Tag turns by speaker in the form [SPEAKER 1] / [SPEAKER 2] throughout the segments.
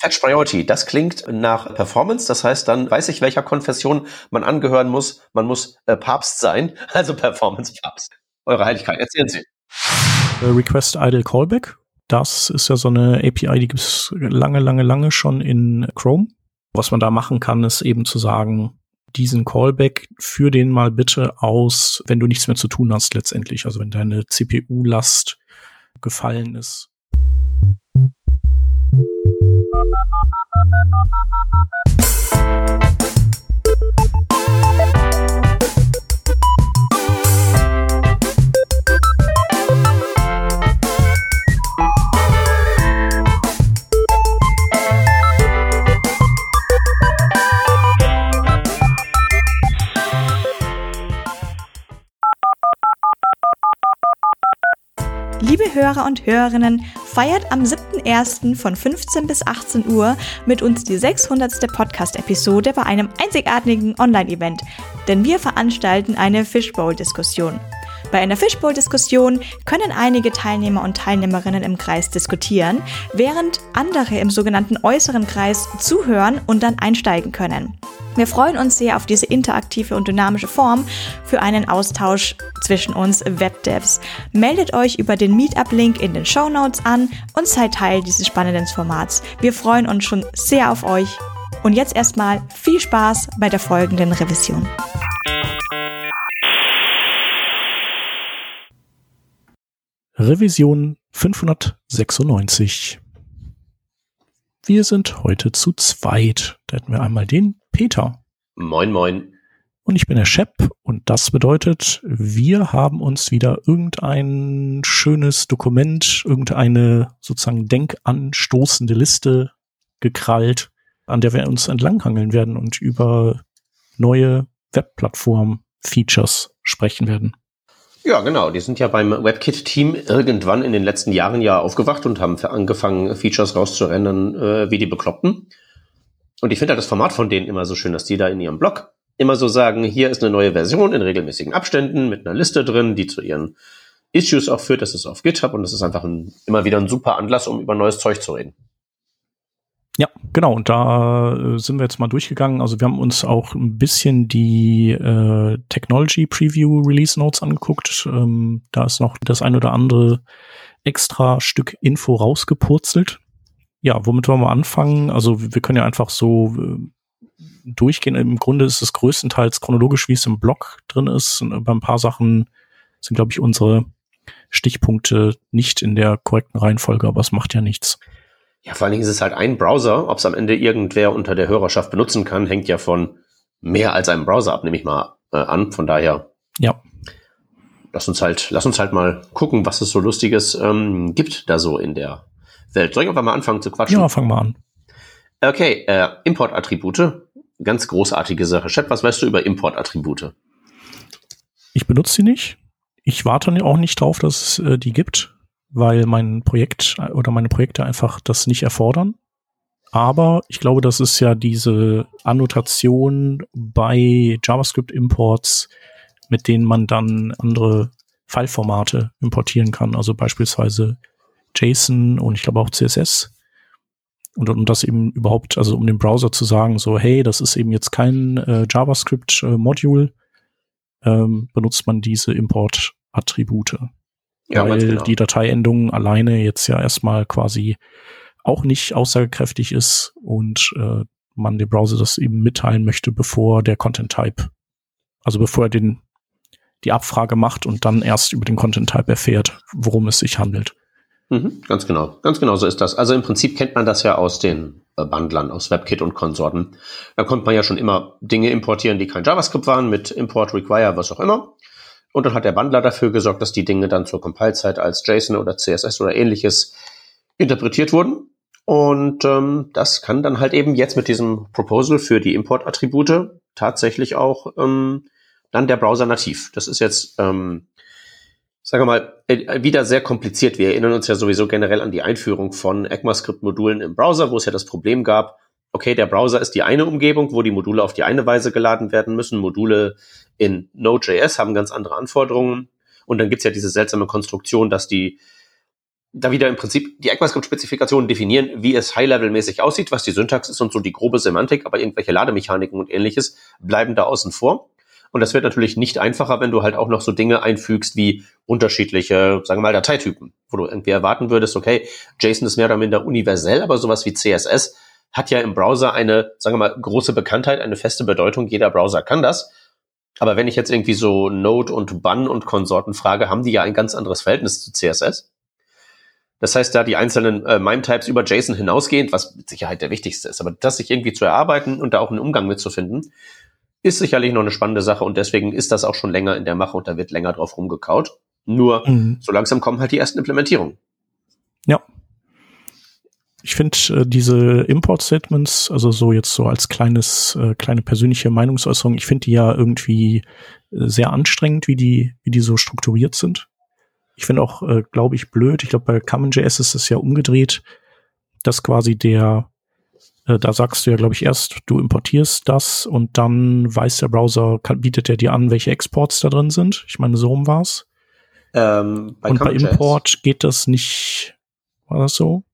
[SPEAKER 1] Fetch Priority, das klingt nach Performance. Das heißt, dann weiß ich, welcher Konfession man angehören muss. Man muss äh, Papst sein, also Performance Papst. Eure Heiligkeit, erzählen Sie.
[SPEAKER 2] Request Idle Callback. Das ist ja so eine API, die gibt es lange, lange, lange schon in Chrome. Was man da machen kann, ist eben zu sagen, diesen Callback für den mal bitte aus, wenn du nichts mehr zu tun hast letztendlich. Also wenn deine CPU-Last gefallen ist.
[SPEAKER 3] Liebe Hörer und Hörerinnen, feiert am 7.1. von 15 bis 18 Uhr mit uns die 600. Podcast-Episode bei einem einzigartigen Online-Event, denn wir veranstalten eine Fishbowl-Diskussion. Bei einer Fishbowl-Diskussion können einige Teilnehmer und Teilnehmerinnen im Kreis diskutieren, während andere im sogenannten äußeren Kreis zuhören und dann einsteigen können. Wir freuen uns sehr auf diese interaktive und dynamische Form für einen Austausch zwischen uns Webdevs. Meldet euch über den Meetup-Link in den Show Notes an und seid Teil dieses spannenden Formats. Wir freuen uns schon sehr auf euch. Und jetzt erstmal viel Spaß bei der folgenden Revision.
[SPEAKER 2] Revision 596. Wir sind heute zu zweit. Da hätten wir einmal den Peter.
[SPEAKER 1] Moin, moin.
[SPEAKER 2] Und ich bin der Shep und das bedeutet, wir haben uns wieder irgendein schönes Dokument, irgendeine sozusagen denkanstoßende Liste gekrallt, an der wir uns entlanghangeln werden und über neue Webplattform-Features sprechen werden.
[SPEAKER 1] Ja, genau. Die sind ja beim WebKit-Team irgendwann in den letzten Jahren ja aufgewacht und haben angefangen, Features rauszurendern äh, wie die Bekloppten. Und ich finde halt das Format von denen immer so schön, dass die da in ihrem Blog immer so sagen, hier ist eine neue Version in regelmäßigen Abständen mit einer Liste drin, die zu ihren Issues auch führt. Das ist auf GitHub und das ist einfach ein, immer wieder ein super Anlass, um über neues Zeug zu reden.
[SPEAKER 2] Ja, genau. Und da äh, sind wir jetzt mal durchgegangen. Also wir haben uns auch ein bisschen die äh, Technology Preview Release Notes angeguckt. Ähm, da ist noch das ein oder andere extra Stück Info rausgepurzelt. Ja, womit wollen wir anfangen? Also wir können ja einfach so äh, durchgehen. Im Grunde ist es größtenteils chronologisch, wie es im Blog drin ist. Und bei ein paar Sachen sind, glaube ich, unsere Stichpunkte nicht in der korrekten Reihenfolge, aber es macht ja nichts.
[SPEAKER 1] Ja, vor allen Dingen ist es halt ein Browser. Ob es am Ende irgendwer unter der Hörerschaft benutzen kann, hängt ja von mehr als einem Browser ab, nehme ich mal äh, an. Von daher.
[SPEAKER 2] Ja.
[SPEAKER 1] Lass uns halt, lass uns halt mal gucken, was es so Lustiges ähm, gibt da so in der Welt. Soll ich einfach mal anfangen zu quatschen?
[SPEAKER 2] Ja, fang mal an.
[SPEAKER 1] Okay, äh, Importattribute. Ganz großartige Sache. Chat, was weißt du über Importattribute?
[SPEAKER 2] Ich benutze sie nicht. Ich warte auch nicht drauf, dass es äh, die gibt weil mein Projekt oder meine Projekte einfach das nicht erfordern. Aber ich glaube, das ist ja diese Annotation bei JavaScript-Imports, mit denen man dann andere File-Formate importieren kann. Also beispielsweise JSON und ich glaube auch CSS. Und um das eben überhaupt, also um dem Browser zu sagen, so, hey, das ist eben jetzt kein äh, JavaScript-Module, ähm, benutzt man diese Import-Attribute. Ja, weil genau. die Dateiendung alleine jetzt ja erstmal quasi auch nicht aussagekräftig ist und äh, man dem Browser das eben mitteilen möchte, bevor der Content Type, also bevor er den die Abfrage macht und dann erst über den Content Type erfährt, worum es sich handelt.
[SPEAKER 1] Mhm, ganz genau, ganz genau so ist das. Also im Prinzip kennt man das ja aus den äh, Bundlern, aus WebKit und Konsorten. Da konnte man ja schon immer Dinge importieren, die kein JavaScript waren, mit Import, Require, was auch immer. Und dann hat der Bundler dafür gesorgt, dass die Dinge dann zur Compile-Zeit als JSON oder CSS oder ähnliches interpretiert wurden. Und ähm, das kann dann halt eben jetzt mit diesem Proposal für die Import-Attribute tatsächlich auch ähm, dann der Browser nativ. Das ist jetzt, ähm, sagen wir mal, äh, wieder sehr kompliziert. Wir erinnern uns ja sowieso generell an die Einführung von ECMAScript-Modulen im Browser, wo es ja das Problem gab, okay, der Browser ist die eine Umgebung, wo die Module auf die eine Weise geladen werden müssen. Module in Node.js haben ganz andere Anforderungen. Und dann gibt's ja diese seltsame Konstruktion, dass die da wieder im Prinzip die ECMAScript-Spezifikationen definieren, wie es high-level-mäßig aussieht, was die Syntax ist und so die grobe Semantik, aber irgendwelche Lademechaniken und ähnliches bleiben da außen vor. Und das wird natürlich nicht einfacher, wenn du halt auch noch so Dinge einfügst wie unterschiedliche, sagen wir mal, Dateitypen, wo du irgendwie erwarten würdest, okay, JSON ist mehr oder minder universell, aber sowas wie CSS hat ja im Browser eine, sagen wir mal, große Bekanntheit, eine feste Bedeutung. Jeder Browser kann das. Aber wenn ich jetzt irgendwie so Node und Bun und Konsorten frage, haben die ja ein ganz anderes Verhältnis zu CSS. Das heißt, da die einzelnen äh, MIME-Types über JSON hinausgehend, was mit Sicherheit der wichtigste ist, aber das sich irgendwie zu erarbeiten und da auch einen Umgang mitzufinden, ist sicherlich noch eine spannende Sache und deswegen ist das auch schon länger in der Mache und da wird länger drauf rumgekaut. Nur mhm. so langsam kommen halt die ersten Implementierungen.
[SPEAKER 2] Ja. Ich finde äh, diese Import-Statements, also so jetzt so als kleines, äh, kleine persönliche Meinungsäußerung, ich finde die ja irgendwie äh, sehr anstrengend, wie die, wie die so strukturiert sind. Ich finde auch, äh, glaube ich, blöd. Ich glaube, bei CommonJS ist es ja umgedreht, dass quasi der, äh, da sagst du ja, glaube ich, erst, du importierst das und dann weiß der Browser, kann, bietet er dir an, welche Exports da drin sind. Ich meine, so rum war's. Ähm, bei und bei Import geht das nicht, war das so?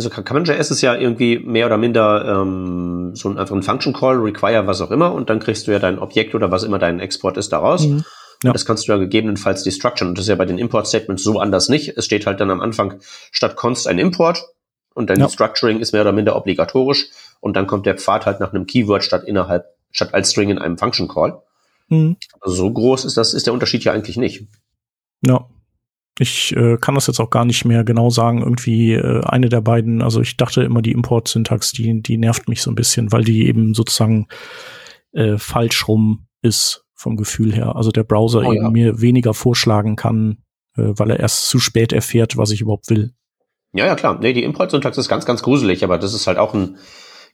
[SPEAKER 1] Also CommonJS ist ja irgendwie mehr oder minder ähm, so ein, einfach ein Function Call, Require, was auch immer, und dann kriegst du ja dein Objekt oder was immer dein Export ist daraus. Mhm. Ja. Das kannst du ja gegebenenfalls destruction. Und das ist ja bei den Import-Statements so anders nicht. Es steht halt dann am Anfang statt const ein Import und dein ja. Structuring ist mehr oder minder obligatorisch und dann kommt der Pfad halt nach einem Keyword statt innerhalb, statt als String in einem Function Call. Mhm. Also so groß ist das, ist der Unterschied ja eigentlich nicht.
[SPEAKER 2] Ja. Ich äh, kann das jetzt auch gar nicht mehr genau sagen. Irgendwie äh, eine der beiden, also ich dachte immer, die Import-Syntax, die, die nervt mich so ein bisschen, weil die eben sozusagen äh, falsch rum ist vom Gefühl her. Also der Browser oh, ja. mir weniger vorschlagen kann, äh, weil er erst zu spät erfährt, was ich überhaupt will.
[SPEAKER 1] Ja, ja, klar. Nee, die Import-Syntax ist ganz, ganz gruselig, aber das ist halt auch ein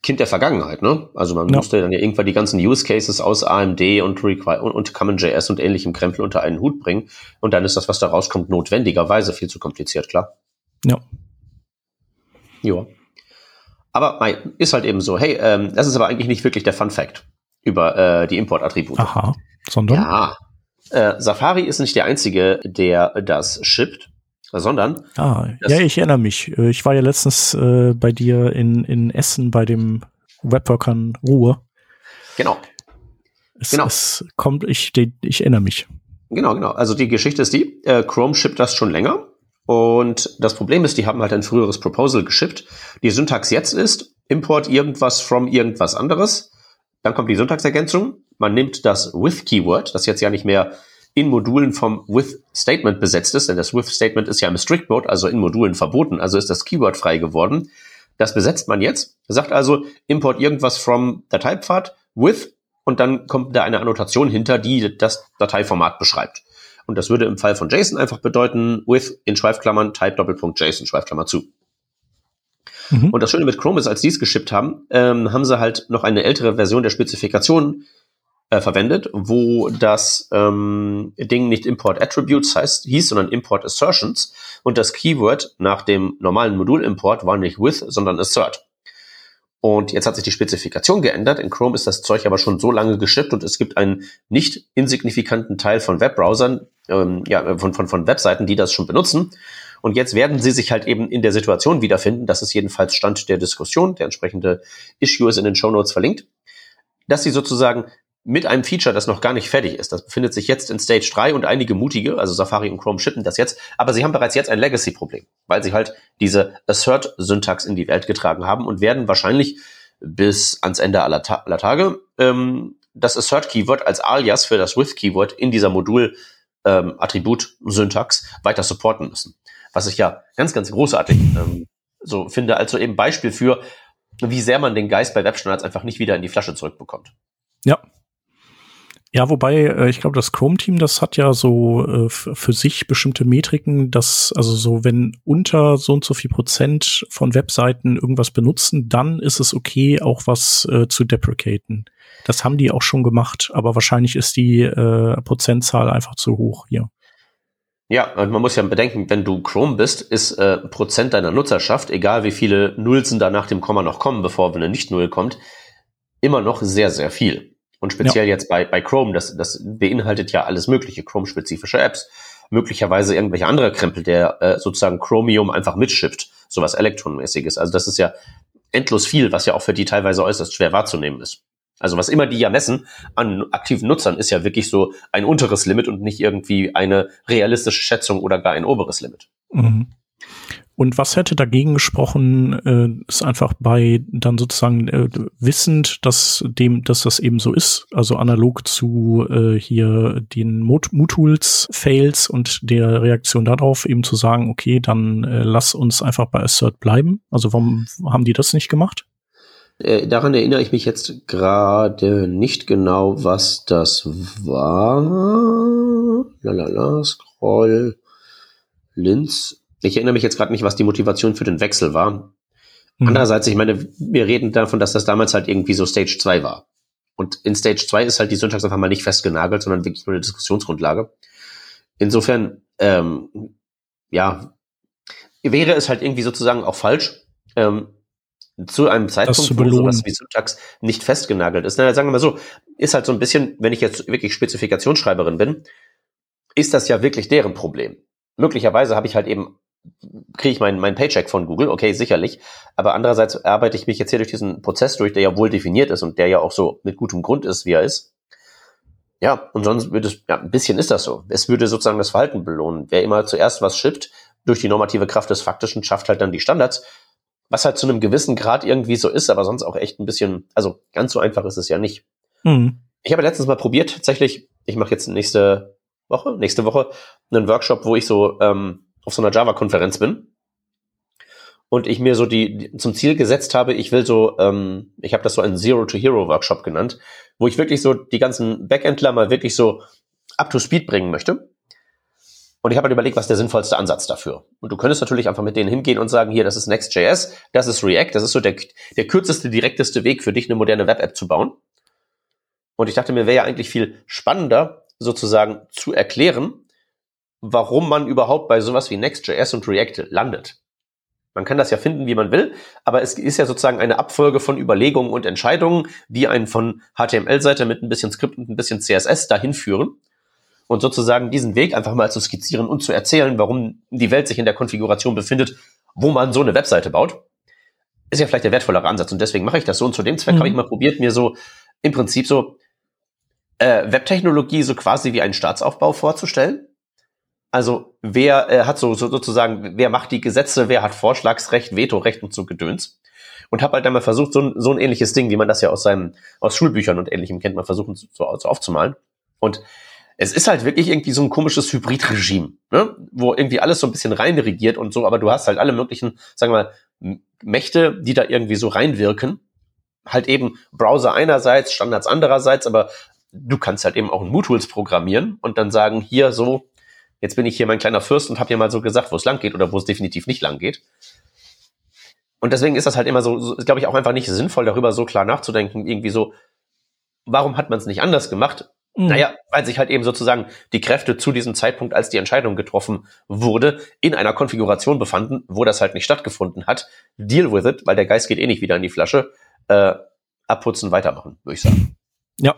[SPEAKER 1] Kind der Vergangenheit, ne? Also man ja. musste dann ja irgendwann die ganzen Use Cases aus AMD und, Require und, und CommonJS und ähnlichem Krempel unter einen Hut bringen. Und dann ist das, was da rauskommt, notwendigerweise viel zu kompliziert, klar.
[SPEAKER 2] Ja.
[SPEAKER 1] Ja. Aber ist halt eben so, hey, ähm, das ist aber eigentlich nicht wirklich der Fun Fact über äh, die Import-Attribute.
[SPEAKER 2] Aha. Sondern?
[SPEAKER 1] Ja. Äh, Safari ist nicht der einzige, der das shippt, sondern.
[SPEAKER 2] Ah, ja, ich erinnere mich. Äh, ich war ja letztens äh, bei dir in, in Essen bei dem Webworkern Ruhe.
[SPEAKER 1] Genau.
[SPEAKER 2] Es, genau. es kommt, ich, ich erinnere mich.
[SPEAKER 1] Genau, genau. Also die Geschichte ist die, äh, Chrome shippt das schon länger. Und das Problem ist, die haben halt ein früheres Proposal geschippt. Die Syntax jetzt ist, import irgendwas from irgendwas anderes. Dann kommt die Syntaxergänzung man nimmt das with-Keyword, das jetzt ja nicht mehr in Modulen vom with-Statement besetzt ist, denn das with-Statement ist ja im Strict-Mode, also in Modulen verboten, also ist das Keyword frei geworden. Das besetzt man jetzt, sagt also import irgendwas from Dateipfad with und dann kommt da eine Annotation hinter, die das Dateiformat beschreibt. Und das würde im Fall von JSON einfach bedeuten with in Schweifklammern type Doppelpunkt JSON Schweifklammer zu. Mhm. Und das Schöne mit Chrome ist, als die es geschippt haben, ähm, haben sie halt noch eine ältere Version der Spezifikation äh, verwendet, wo das ähm, Ding nicht Import Attributes heißt, hieß, sondern Import Assertions und das Keyword nach dem normalen Modul-Import war nicht with, sondern assert. Und jetzt hat sich die Spezifikation geändert. In Chrome ist das Zeug aber schon so lange geschippt und es gibt einen nicht insignifikanten Teil von Webbrowsern, ähm, ja, von, von, von Webseiten, die das schon benutzen. Und jetzt werden sie sich halt eben in der Situation wiederfinden, das ist jedenfalls Stand der Diskussion, der entsprechende Issue ist in den Show Notes verlinkt, dass sie sozusagen mit einem Feature, das noch gar nicht fertig ist. Das befindet sich jetzt in Stage 3 und einige mutige, also Safari und Chrome schippen das jetzt, aber sie haben bereits jetzt ein Legacy-Problem, weil sie halt diese Assert-Syntax in die Welt getragen haben und werden wahrscheinlich bis ans Ende aller, Ta aller Tage ähm, das Assert-Keyword als Alias für das With-Keyword in dieser Modul-Attribut-Syntax ähm, weiter supporten müssen. Was ich ja ganz, ganz großartig ähm, so finde, also eben Beispiel für, wie sehr man den Geist bei Webstandards einfach nicht wieder in die Flasche zurückbekommt.
[SPEAKER 2] Ja, ja, wobei, äh, ich glaube, das Chrome-Team, das hat ja so äh, für sich bestimmte Metriken, dass, also so, wenn unter so und so viel Prozent von Webseiten irgendwas benutzen, dann ist es okay, auch was äh, zu deprecaten. Das haben die auch schon gemacht, aber wahrscheinlich ist die äh, Prozentzahl einfach zu hoch hier.
[SPEAKER 1] Ja, und man muss ja bedenken, wenn du Chrome bist, ist äh, Prozent deiner Nutzerschaft, egal wie viele Nulls da nach dem Komma noch kommen, bevor eine Nicht-Null kommt, immer noch sehr, sehr viel. Und speziell ja. jetzt bei, bei Chrome, das, das beinhaltet ja alles mögliche, Chrome-spezifische Apps, möglicherweise irgendwelche andere Krempel, der äh, sozusagen Chromium einfach mitschippt, sowas elektronmäßiges. Also das ist ja endlos viel, was ja auch für die teilweise äußerst schwer wahrzunehmen ist. Also was immer die ja messen an aktiven Nutzern, ist ja wirklich so ein unteres Limit und nicht irgendwie eine realistische Schätzung oder gar ein oberes Limit. Mhm.
[SPEAKER 2] Und was hätte dagegen gesprochen, äh, ist einfach bei dann sozusagen äh, wissend, dass dem, dass das eben so ist, also analog zu äh, hier den Mutools Fails und der Reaktion darauf eben zu sagen, okay, dann äh, lass uns einfach bei Assert bleiben. Also warum haben die das nicht gemacht?
[SPEAKER 1] Äh, daran erinnere ich mich jetzt gerade nicht genau, was das war. Lalala, Scroll, Linz. Ich erinnere mich jetzt gerade nicht, was die Motivation für den Wechsel war. Mhm. Andererseits, ich meine, wir reden davon, dass das damals halt irgendwie so Stage 2 war. Und in Stage 2 ist halt die Syntax einfach mal nicht festgenagelt, sondern wirklich nur eine Diskussionsgrundlage. Insofern, ähm, ja, wäre es halt irgendwie sozusagen auch falsch, ähm, zu einem Zeitpunkt,
[SPEAKER 2] wo sowas
[SPEAKER 1] wie Syntax nicht festgenagelt ist. Na, sagen wir mal so, ist halt so ein bisschen, wenn ich jetzt wirklich Spezifikationsschreiberin bin, ist das ja wirklich deren Problem. Möglicherweise habe ich halt eben, kriege ich meinen mein Paycheck von Google, okay, sicherlich, aber andererseits arbeite ich mich jetzt hier durch diesen Prozess durch, der ja wohl definiert ist und der ja auch so mit gutem Grund ist, wie er ist. Ja, und sonst würde es, ja, ein bisschen ist das so. Es würde sozusagen das Verhalten belohnen. Wer immer zuerst was schippt, durch die normative Kraft des Faktischen, schafft halt dann die Standards was halt zu einem gewissen Grad irgendwie so ist, aber sonst auch echt ein bisschen, also ganz so einfach ist es ja nicht. Mhm. Ich habe letztens mal probiert, tatsächlich, ich mache jetzt nächste Woche, nächste Woche einen Workshop, wo ich so ähm, auf so einer Java-Konferenz bin und ich mir so die, die, zum Ziel gesetzt habe, ich will so, ähm, ich habe das so einen Zero-to-Hero-Workshop genannt, wo ich wirklich so die ganzen Backendler mal wirklich so up to speed bringen möchte. Und ich habe halt überlegt, was der sinnvollste Ansatz dafür. Und du könntest natürlich einfach mit denen hingehen und sagen, hier, das ist Next.js, das ist React, das ist so der, der kürzeste, direkteste Weg für dich, eine moderne Web-App zu bauen. Und ich dachte mir, wäre ja eigentlich viel spannender, sozusagen zu erklären, warum man überhaupt bei sowas wie Next.js und React landet. Man kann das ja finden, wie man will, aber es ist ja sozusagen eine Abfolge von Überlegungen und Entscheidungen, die einen von HTML-Seite mit ein bisschen Skript und ein bisschen CSS dahin führen und sozusagen diesen Weg einfach mal zu skizzieren und zu erzählen, warum die Welt sich in der Konfiguration befindet, wo man so eine Webseite baut, ist ja vielleicht der wertvollere Ansatz und deswegen mache ich das so und zu dem Zweck mhm. habe ich mal probiert, mir so im Prinzip so äh, Webtechnologie so quasi wie einen Staatsaufbau vorzustellen. Also wer äh, hat so, so sozusagen, wer macht die Gesetze, wer hat Vorschlagsrecht, Vetorecht und so Gedöns und habe halt einmal versucht, so, so ein ähnliches Ding, wie man das ja aus seinem aus Schulbüchern und ähnlichem kennt, mal versuchen so, so aufzumalen. Und es ist halt wirklich irgendwie so ein komisches Hybridregime, ne? wo irgendwie alles so ein bisschen reinregiert und so, aber du hast halt alle möglichen, sagen wir mal, Mächte, die da irgendwie so reinwirken. Halt eben Browser einerseits, Standards andererseits, aber du kannst halt eben auch ein MooTools programmieren und dann sagen, hier so, jetzt bin ich hier mein kleiner Fürst und habe dir mal so gesagt, wo es lang geht oder wo es definitiv nicht lang geht. Und deswegen ist das halt immer so, so glaube ich, auch einfach nicht sinnvoll, darüber so klar nachzudenken, irgendwie so, warum hat man es nicht anders gemacht? Mhm. Naja, weil sich halt eben sozusagen die Kräfte zu diesem Zeitpunkt, als die Entscheidung getroffen wurde, in einer Konfiguration befanden, wo das halt nicht stattgefunden hat. Deal with it, weil der Geist geht eh nicht wieder in die Flasche. Äh, abputzen, weitermachen, würde ich sagen.
[SPEAKER 2] Ja.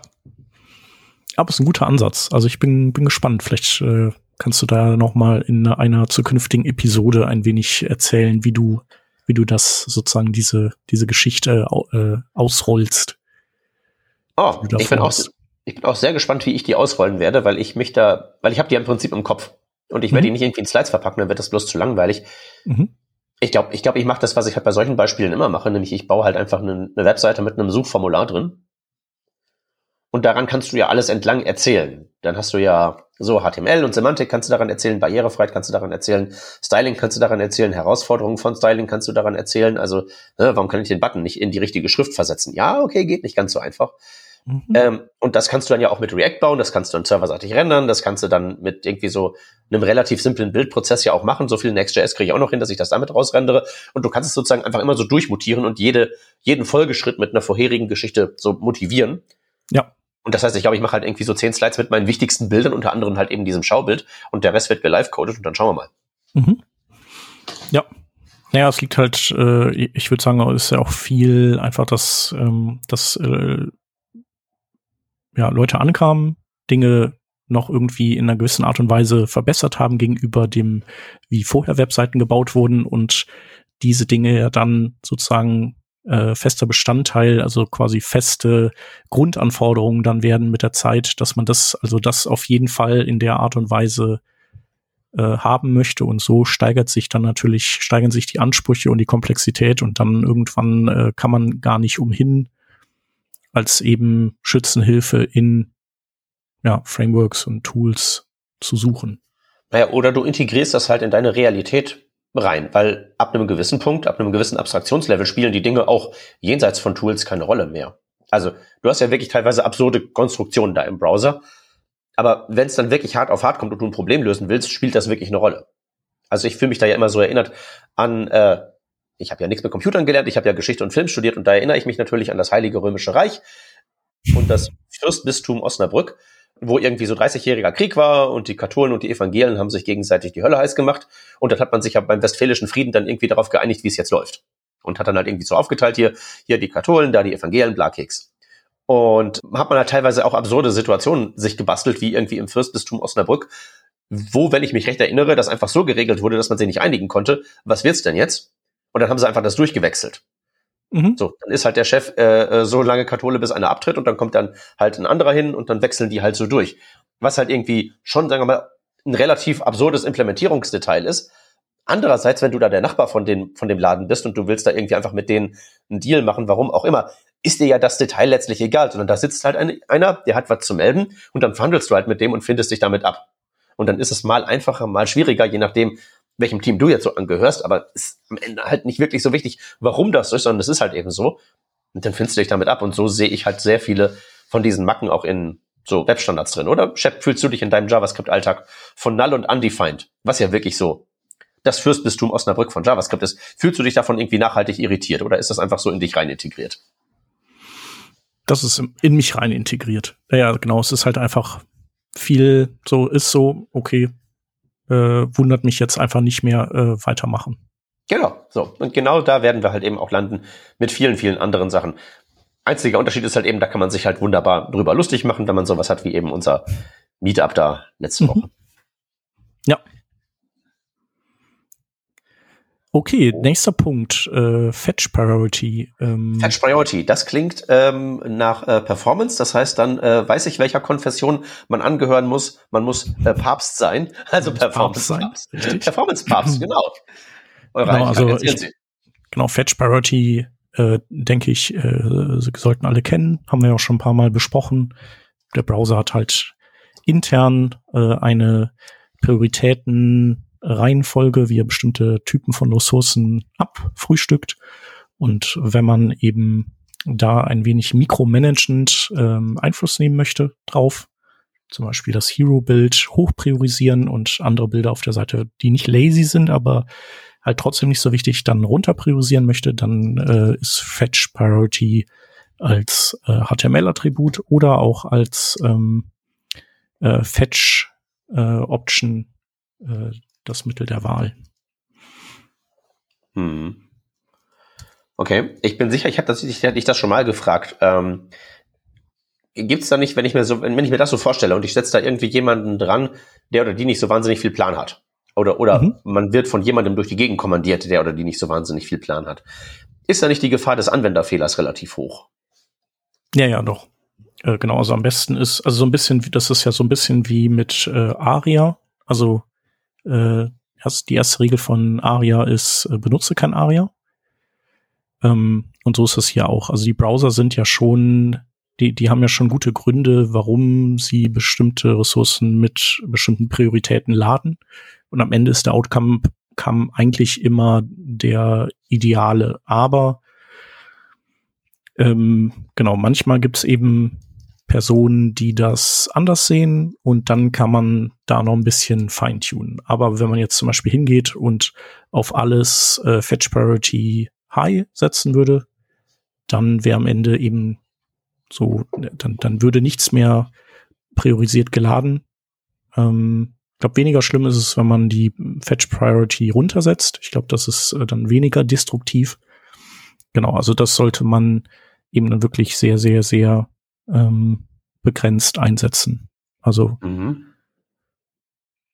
[SPEAKER 2] Aber es ist ein guter Ansatz. Also ich bin, bin gespannt. Vielleicht äh, kannst du da noch mal in einer zukünftigen Episode ein wenig erzählen, wie du, wie du das sozusagen diese, diese Geschichte äh, ausrollst.
[SPEAKER 1] Oh, ich bin auch, ich bin auch sehr gespannt, wie ich die ausrollen werde, weil ich mich da, weil ich habe die im Prinzip im Kopf. Und ich werde mhm. die nicht irgendwie in Slides verpacken, dann wird das bloß zu langweilig. Mhm. Ich glaube, ich, glaub, ich mache das, was ich halt bei solchen Beispielen immer mache, nämlich ich baue halt einfach eine, eine Webseite mit einem Suchformular drin. Und daran kannst du ja alles entlang erzählen. Dann hast du ja so HTML und Semantik kannst du daran erzählen, Barrierefreiheit kannst du daran erzählen, Styling kannst du daran erzählen, Herausforderungen von Styling kannst du daran erzählen. Also, ne, warum kann ich den Button nicht in die richtige Schrift versetzen? Ja, okay, geht nicht ganz so einfach. Mhm. Ähm, und das kannst du dann ja auch mit React bauen, das kannst du dann serverseitig rendern, das kannst du dann mit irgendwie so einem relativ simplen Bildprozess ja auch machen. So viel Next.js kriege ich auch noch hin, dass ich das damit rausrendere. Und du kannst es sozusagen einfach immer so durchmutieren und jede, jeden Folgeschritt mit einer vorherigen Geschichte so motivieren.
[SPEAKER 2] Ja.
[SPEAKER 1] Und das heißt, ich glaube, ich mache halt irgendwie so zehn Slides mit meinen wichtigsten Bildern, unter anderem halt eben diesem Schaubild. Und der Rest wird gelive-coded und dann schauen wir mal. Mhm.
[SPEAKER 2] Ja, naja, es liegt halt, äh, ich würde sagen, ist ja auch viel einfach das, ähm, das äh, ja, Leute ankamen, Dinge noch irgendwie in einer gewissen Art und Weise verbessert haben gegenüber dem, wie vorher Webseiten gebaut wurden und diese Dinge ja dann sozusagen äh, fester Bestandteil, also quasi feste Grundanforderungen dann werden mit der Zeit, dass man das, also das auf jeden Fall in der Art und Weise äh, haben möchte und so steigert sich dann natürlich, steigern sich die Ansprüche und die Komplexität und dann irgendwann äh, kann man gar nicht umhin, als eben Schützenhilfe in ja, Frameworks und Tools zu suchen.
[SPEAKER 1] Naja, oder du integrierst das halt in deine Realität rein, weil ab einem gewissen Punkt, ab einem gewissen Abstraktionslevel spielen die Dinge auch jenseits von Tools keine Rolle mehr. Also du hast ja wirklich teilweise absurde Konstruktionen da im Browser, aber wenn es dann wirklich hart auf hart kommt und du ein Problem lösen willst, spielt das wirklich eine Rolle. Also ich fühle mich da ja immer so erinnert an, äh, ich habe ja nichts mit Computern gelernt, ich habe ja Geschichte und Film studiert und da erinnere ich mich natürlich an das Heilige Römische Reich und das Fürstbistum Osnabrück wo irgendwie so 30-jähriger Krieg war und die Katholen und die Evangelien haben sich gegenseitig die Hölle heiß gemacht. Und dann hat man sich ja beim Westfälischen Frieden dann irgendwie darauf geeinigt, wie es jetzt läuft. Und hat dann halt irgendwie so aufgeteilt, hier, hier die Katholen, da die Evangelien, bla Keks. Und hat man halt teilweise auch absurde Situationen sich gebastelt, wie irgendwie im Fürstbistum Osnabrück, wo, wenn ich mich recht erinnere, das einfach so geregelt wurde, dass man sich nicht einigen konnte. Was wird's denn jetzt? Und dann haben sie einfach das durchgewechselt. Mhm. So, dann ist halt der Chef äh, äh, so lange Kathole, bis einer abtritt und dann kommt dann halt ein anderer hin und dann wechseln die halt so durch. Was halt irgendwie schon, sagen wir mal, ein relativ absurdes Implementierungsdetail ist. Andererseits, wenn du da der Nachbar von dem, von dem Laden bist und du willst da irgendwie einfach mit denen einen Deal machen, warum auch immer, ist dir ja das Detail letztlich egal, sondern da sitzt halt ein, einer, der hat was zu melden und dann verhandelst du halt mit dem und findest dich damit ab. Und dann ist es mal einfacher, mal schwieriger, je nachdem, welchem Team du jetzt so angehörst, aber ist am Ende halt nicht wirklich so wichtig, warum das ist, sondern es ist halt eben so. Und dann findest du dich damit ab. Und so sehe ich halt sehr viele von diesen Macken auch in so Webstandards drin. Oder, Shep, fühlst du dich in deinem JavaScript-Alltag von null und undefined, was ja wirklich so das Fürstbistum Osnabrück von JavaScript ist, fühlst du dich davon irgendwie nachhaltig irritiert oder ist das einfach so in dich rein integriert?
[SPEAKER 2] Das ist in mich rein integriert. Ja, genau. Es ist halt einfach viel so, ist so, okay, äh, wundert mich jetzt einfach nicht mehr äh, weitermachen.
[SPEAKER 1] Genau, so. Und genau da werden wir halt eben auch landen mit vielen, vielen anderen Sachen. Einziger Unterschied ist halt eben, da kann man sich halt wunderbar drüber lustig machen, wenn man sowas hat wie eben unser Meetup da letzte mhm. Woche.
[SPEAKER 2] Ja, Okay, nächster Punkt, äh, Fetch Priority.
[SPEAKER 1] Ähm. Fetch Priority, das klingt ähm, nach äh, Performance, das heißt, dann äh, weiß ich, welcher Konfession man angehören muss. Man muss äh, Papst sein, also Performance Papst. Papst. Performance Papst, genau.
[SPEAKER 2] Eure genau, also ich, genau, Fetch Priority, äh, denke ich, äh, sollten alle kennen, haben wir ja auch schon ein paar Mal besprochen. Der Browser hat halt intern äh, eine Prioritäten Reihenfolge, wie er bestimmte Typen von Ressourcen abfrühstückt. Und wenn man eben da ein wenig mikromanagend ähm, Einfluss nehmen möchte drauf, zum Beispiel das Hero-Bild hoch priorisieren und andere Bilder auf der Seite, die nicht lazy sind, aber halt trotzdem nicht so wichtig, dann runter priorisieren möchte, dann äh, ist Fetch Priority als äh, HTML-Attribut oder auch als ähm, äh, Fetch äh, äh, das Mittel der Wahl.
[SPEAKER 1] Hm. Okay, ich bin sicher, ich habe das, ich, ich das schon mal gefragt. Ähm, Gibt es da nicht, wenn ich mir so, wenn ich mir das so vorstelle und ich setze da irgendwie jemanden dran, der oder die nicht so wahnsinnig viel Plan hat, oder oder mhm. man wird von jemandem durch die Gegend kommandiert, der oder die nicht so wahnsinnig viel Plan hat, ist da nicht die Gefahr des Anwenderfehlers relativ hoch?
[SPEAKER 2] Ja, ja, doch. Äh, genau, also am besten ist, also so ein bisschen, das ist ja so ein bisschen wie mit äh, Aria. Also äh, erst, die erste Regel von ARIA ist, äh, benutze kein ARIA. Ähm, und so ist es hier auch. Also die Browser sind ja schon, die, die haben ja schon gute Gründe, warum sie bestimmte Ressourcen mit bestimmten Prioritäten laden. Und am Ende ist der Outcome kam eigentlich immer der ideale. Aber ähm, genau, manchmal gibt es eben Personen, die das anders sehen und dann kann man da noch ein bisschen feintunen. Aber wenn man jetzt zum Beispiel hingeht und auf alles äh, Fetch Priority High setzen würde, dann wäre am Ende eben so, dann, dann würde nichts mehr priorisiert geladen. Ähm, ich glaube, weniger schlimm ist es, wenn man die Fetch Priority runtersetzt. Ich glaube, das ist äh, dann weniger destruktiv. Genau, also das sollte man eben dann wirklich sehr, sehr, sehr ähm, begrenzt einsetzen. Also mhm.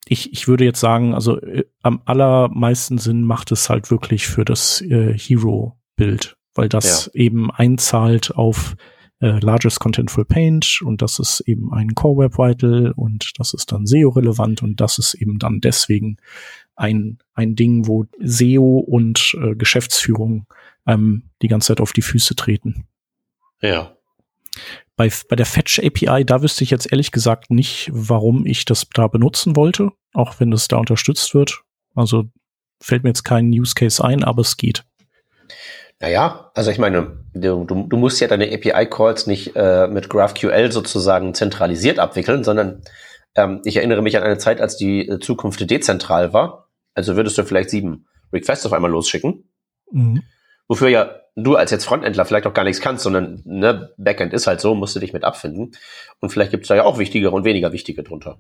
[SPEAKER 2] ich, ich würde jetzt sagen, also äh, am allermeisten Sinn macht es halt wirklich für das äh, Hero-Bild, weil das ja. eben einzahlt auf äh, Largest Contentful Paint und das ist eben ein Core Web Vital und das ist dann SEO-relevant und das ist eben dann deswegen ein, ein Ding, wo SEO und äh, Geschäftsführung ähm, die ganze Zeit auf die Füße treten.
[SPEAKER 1] Ja.
[SPEAKER 2] Bei, bei der Fetch API, da wüsste ich jetzt ehrlich gesagt nicht, warum ich das da benutzen wollte, auch wenn das da unterstützt wird. Also fällt mir jetzt kein Use Case ein, aber es geht.
[SPEAKER 1] Naja, also ich meine, du, du, musst ja deine API-Calls nicht äh, mit GraphQL sozusagen zentralisiert abwickeln, sondern ähm, ich erinnere mich an eine Zeit, als die äh, Zukunft dezentral war. Also würdest du vielleicht sieben Requests auf einmal losschicken. Mhm. Wofür ja du als jetzt Frontendler vielleicht auch gar nichts kannst, sondern ne, Backend ist halt so, musst du dich mit abfinden. Und vielleicht gibt es da ja auch wichtigere und weniger wichtige drunter.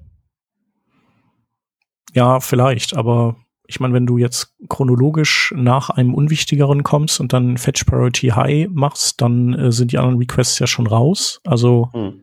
[SPEAKER 2] Ja, vielleicht, aber ich meine, wenn du jetzt chronologisch nach einem unwichtigeren kommst und dann Fetch Priority High machst, dann äh, sind die anderen Requests ja schon raus. Also hm.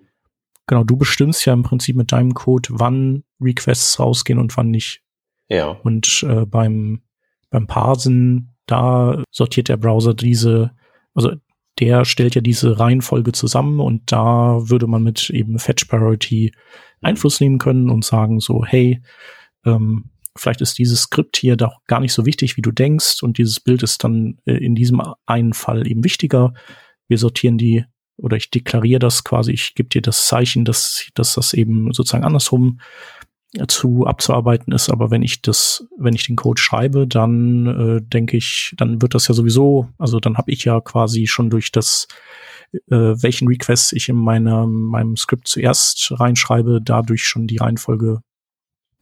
[SPEAKER 2] genau, du bestimmst ja im Prinzip mit deinem Code, wann Requests rausgehen und wann nicht.
[SPEAKER 1] Ja.
[SPEAKER 2] Und äh, beim beim Parsen da sortiert der Browser diese, also der stellt ja diese Reihenfolge zusammen und da würde man mit eben Fetch Priority Einfluss nehmen können und sagen so, hey, ähm, vielleicht ist dieses Skript hier doch gar nicht so wichtig, wie du denkst und dieses Bild ist dann äh, in diesem einen Fall eben wichtiger. Wir sortieren die oder ich deklariere das quasi, ich gebe dir das Zeichen, dass, dass das eben sozusagen andersrum zu abzuarbeiten ist, aber wenn ich das, wenn ich den Code schreibe, dann äh, denke ich, dann wird das ja sowieso, also dann habe ich ja quasi schon durch das, äh, welchen Request ich in meiner, meinem Skript zuerst reinschreibe, dadurch schon die Reihenfolge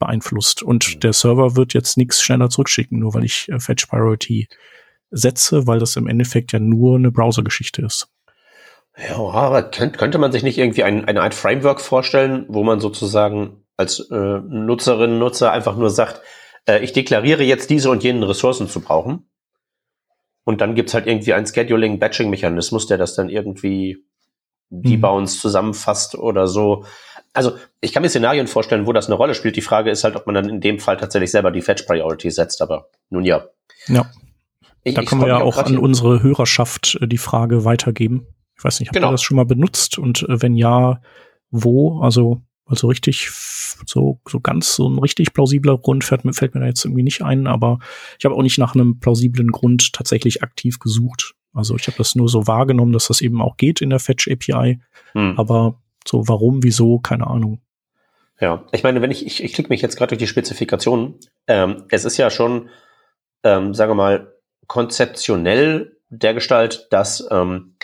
[SPEAKER 2] beeinflusst. Und der Server wird jetzt nichts schneller zurückschicken, nur weil ich äh, Fetch Priority setze, weil das im Endeffekt ja nur eine Browser-Geschichte ist.
[SPEAKER 1] Ja, aber könnte man sich nicht irgendwie ein, eine Art Framework vorstellen, wo man sozusagen als äh, Nutzerin, Nutzer einfach nur sagt, äh, ich deklariere jetzt diese und jenen Ressourcen zu brauchen. Und dann gibt's halt irgendwie einen Scheduling-Batching-Mechanismus, der das dann irgendwie die mhm. Bounds zusammenfasst oder so. Also ich kann mir Szenarien vorstellen, wo das eine Rolle spielt. Die Frage ist halt, ob man dann in dem Fall tatsächlich selber die Fetch Priority setzt. Aber nun ja.
[SPEAKER 2] Ja. Ich, da können wir ja auch an unsere Hörerschaft äh, die Frage weitergeben. Ich weiß nicht, habt genau. ihr das schon mal benutzt? Und äh, wenn ja, wo? Also also richtig, so, so ganz so ein richtig plausibler Grund fällt mir, fällt mir da jetzt irgendwie nicht ein, aber ich habe auch nicht nach einem plausiblen Grund tatsächlich aktiv gesucht. Also ich habe das nur so wahrgenommen, dass das eben auch geht in der Fetch API. Hm. Aber so warum, wieso, keine Ahnung.
[SPEAKER 1] Ja, ich meine, wenn ich, ich, ich klicke mich jetzt gerade durch die Spezifikationen, ähm, es ist ja schon, ähm, sagen wir mal, konzeptionell der Gestalt, dass ähm,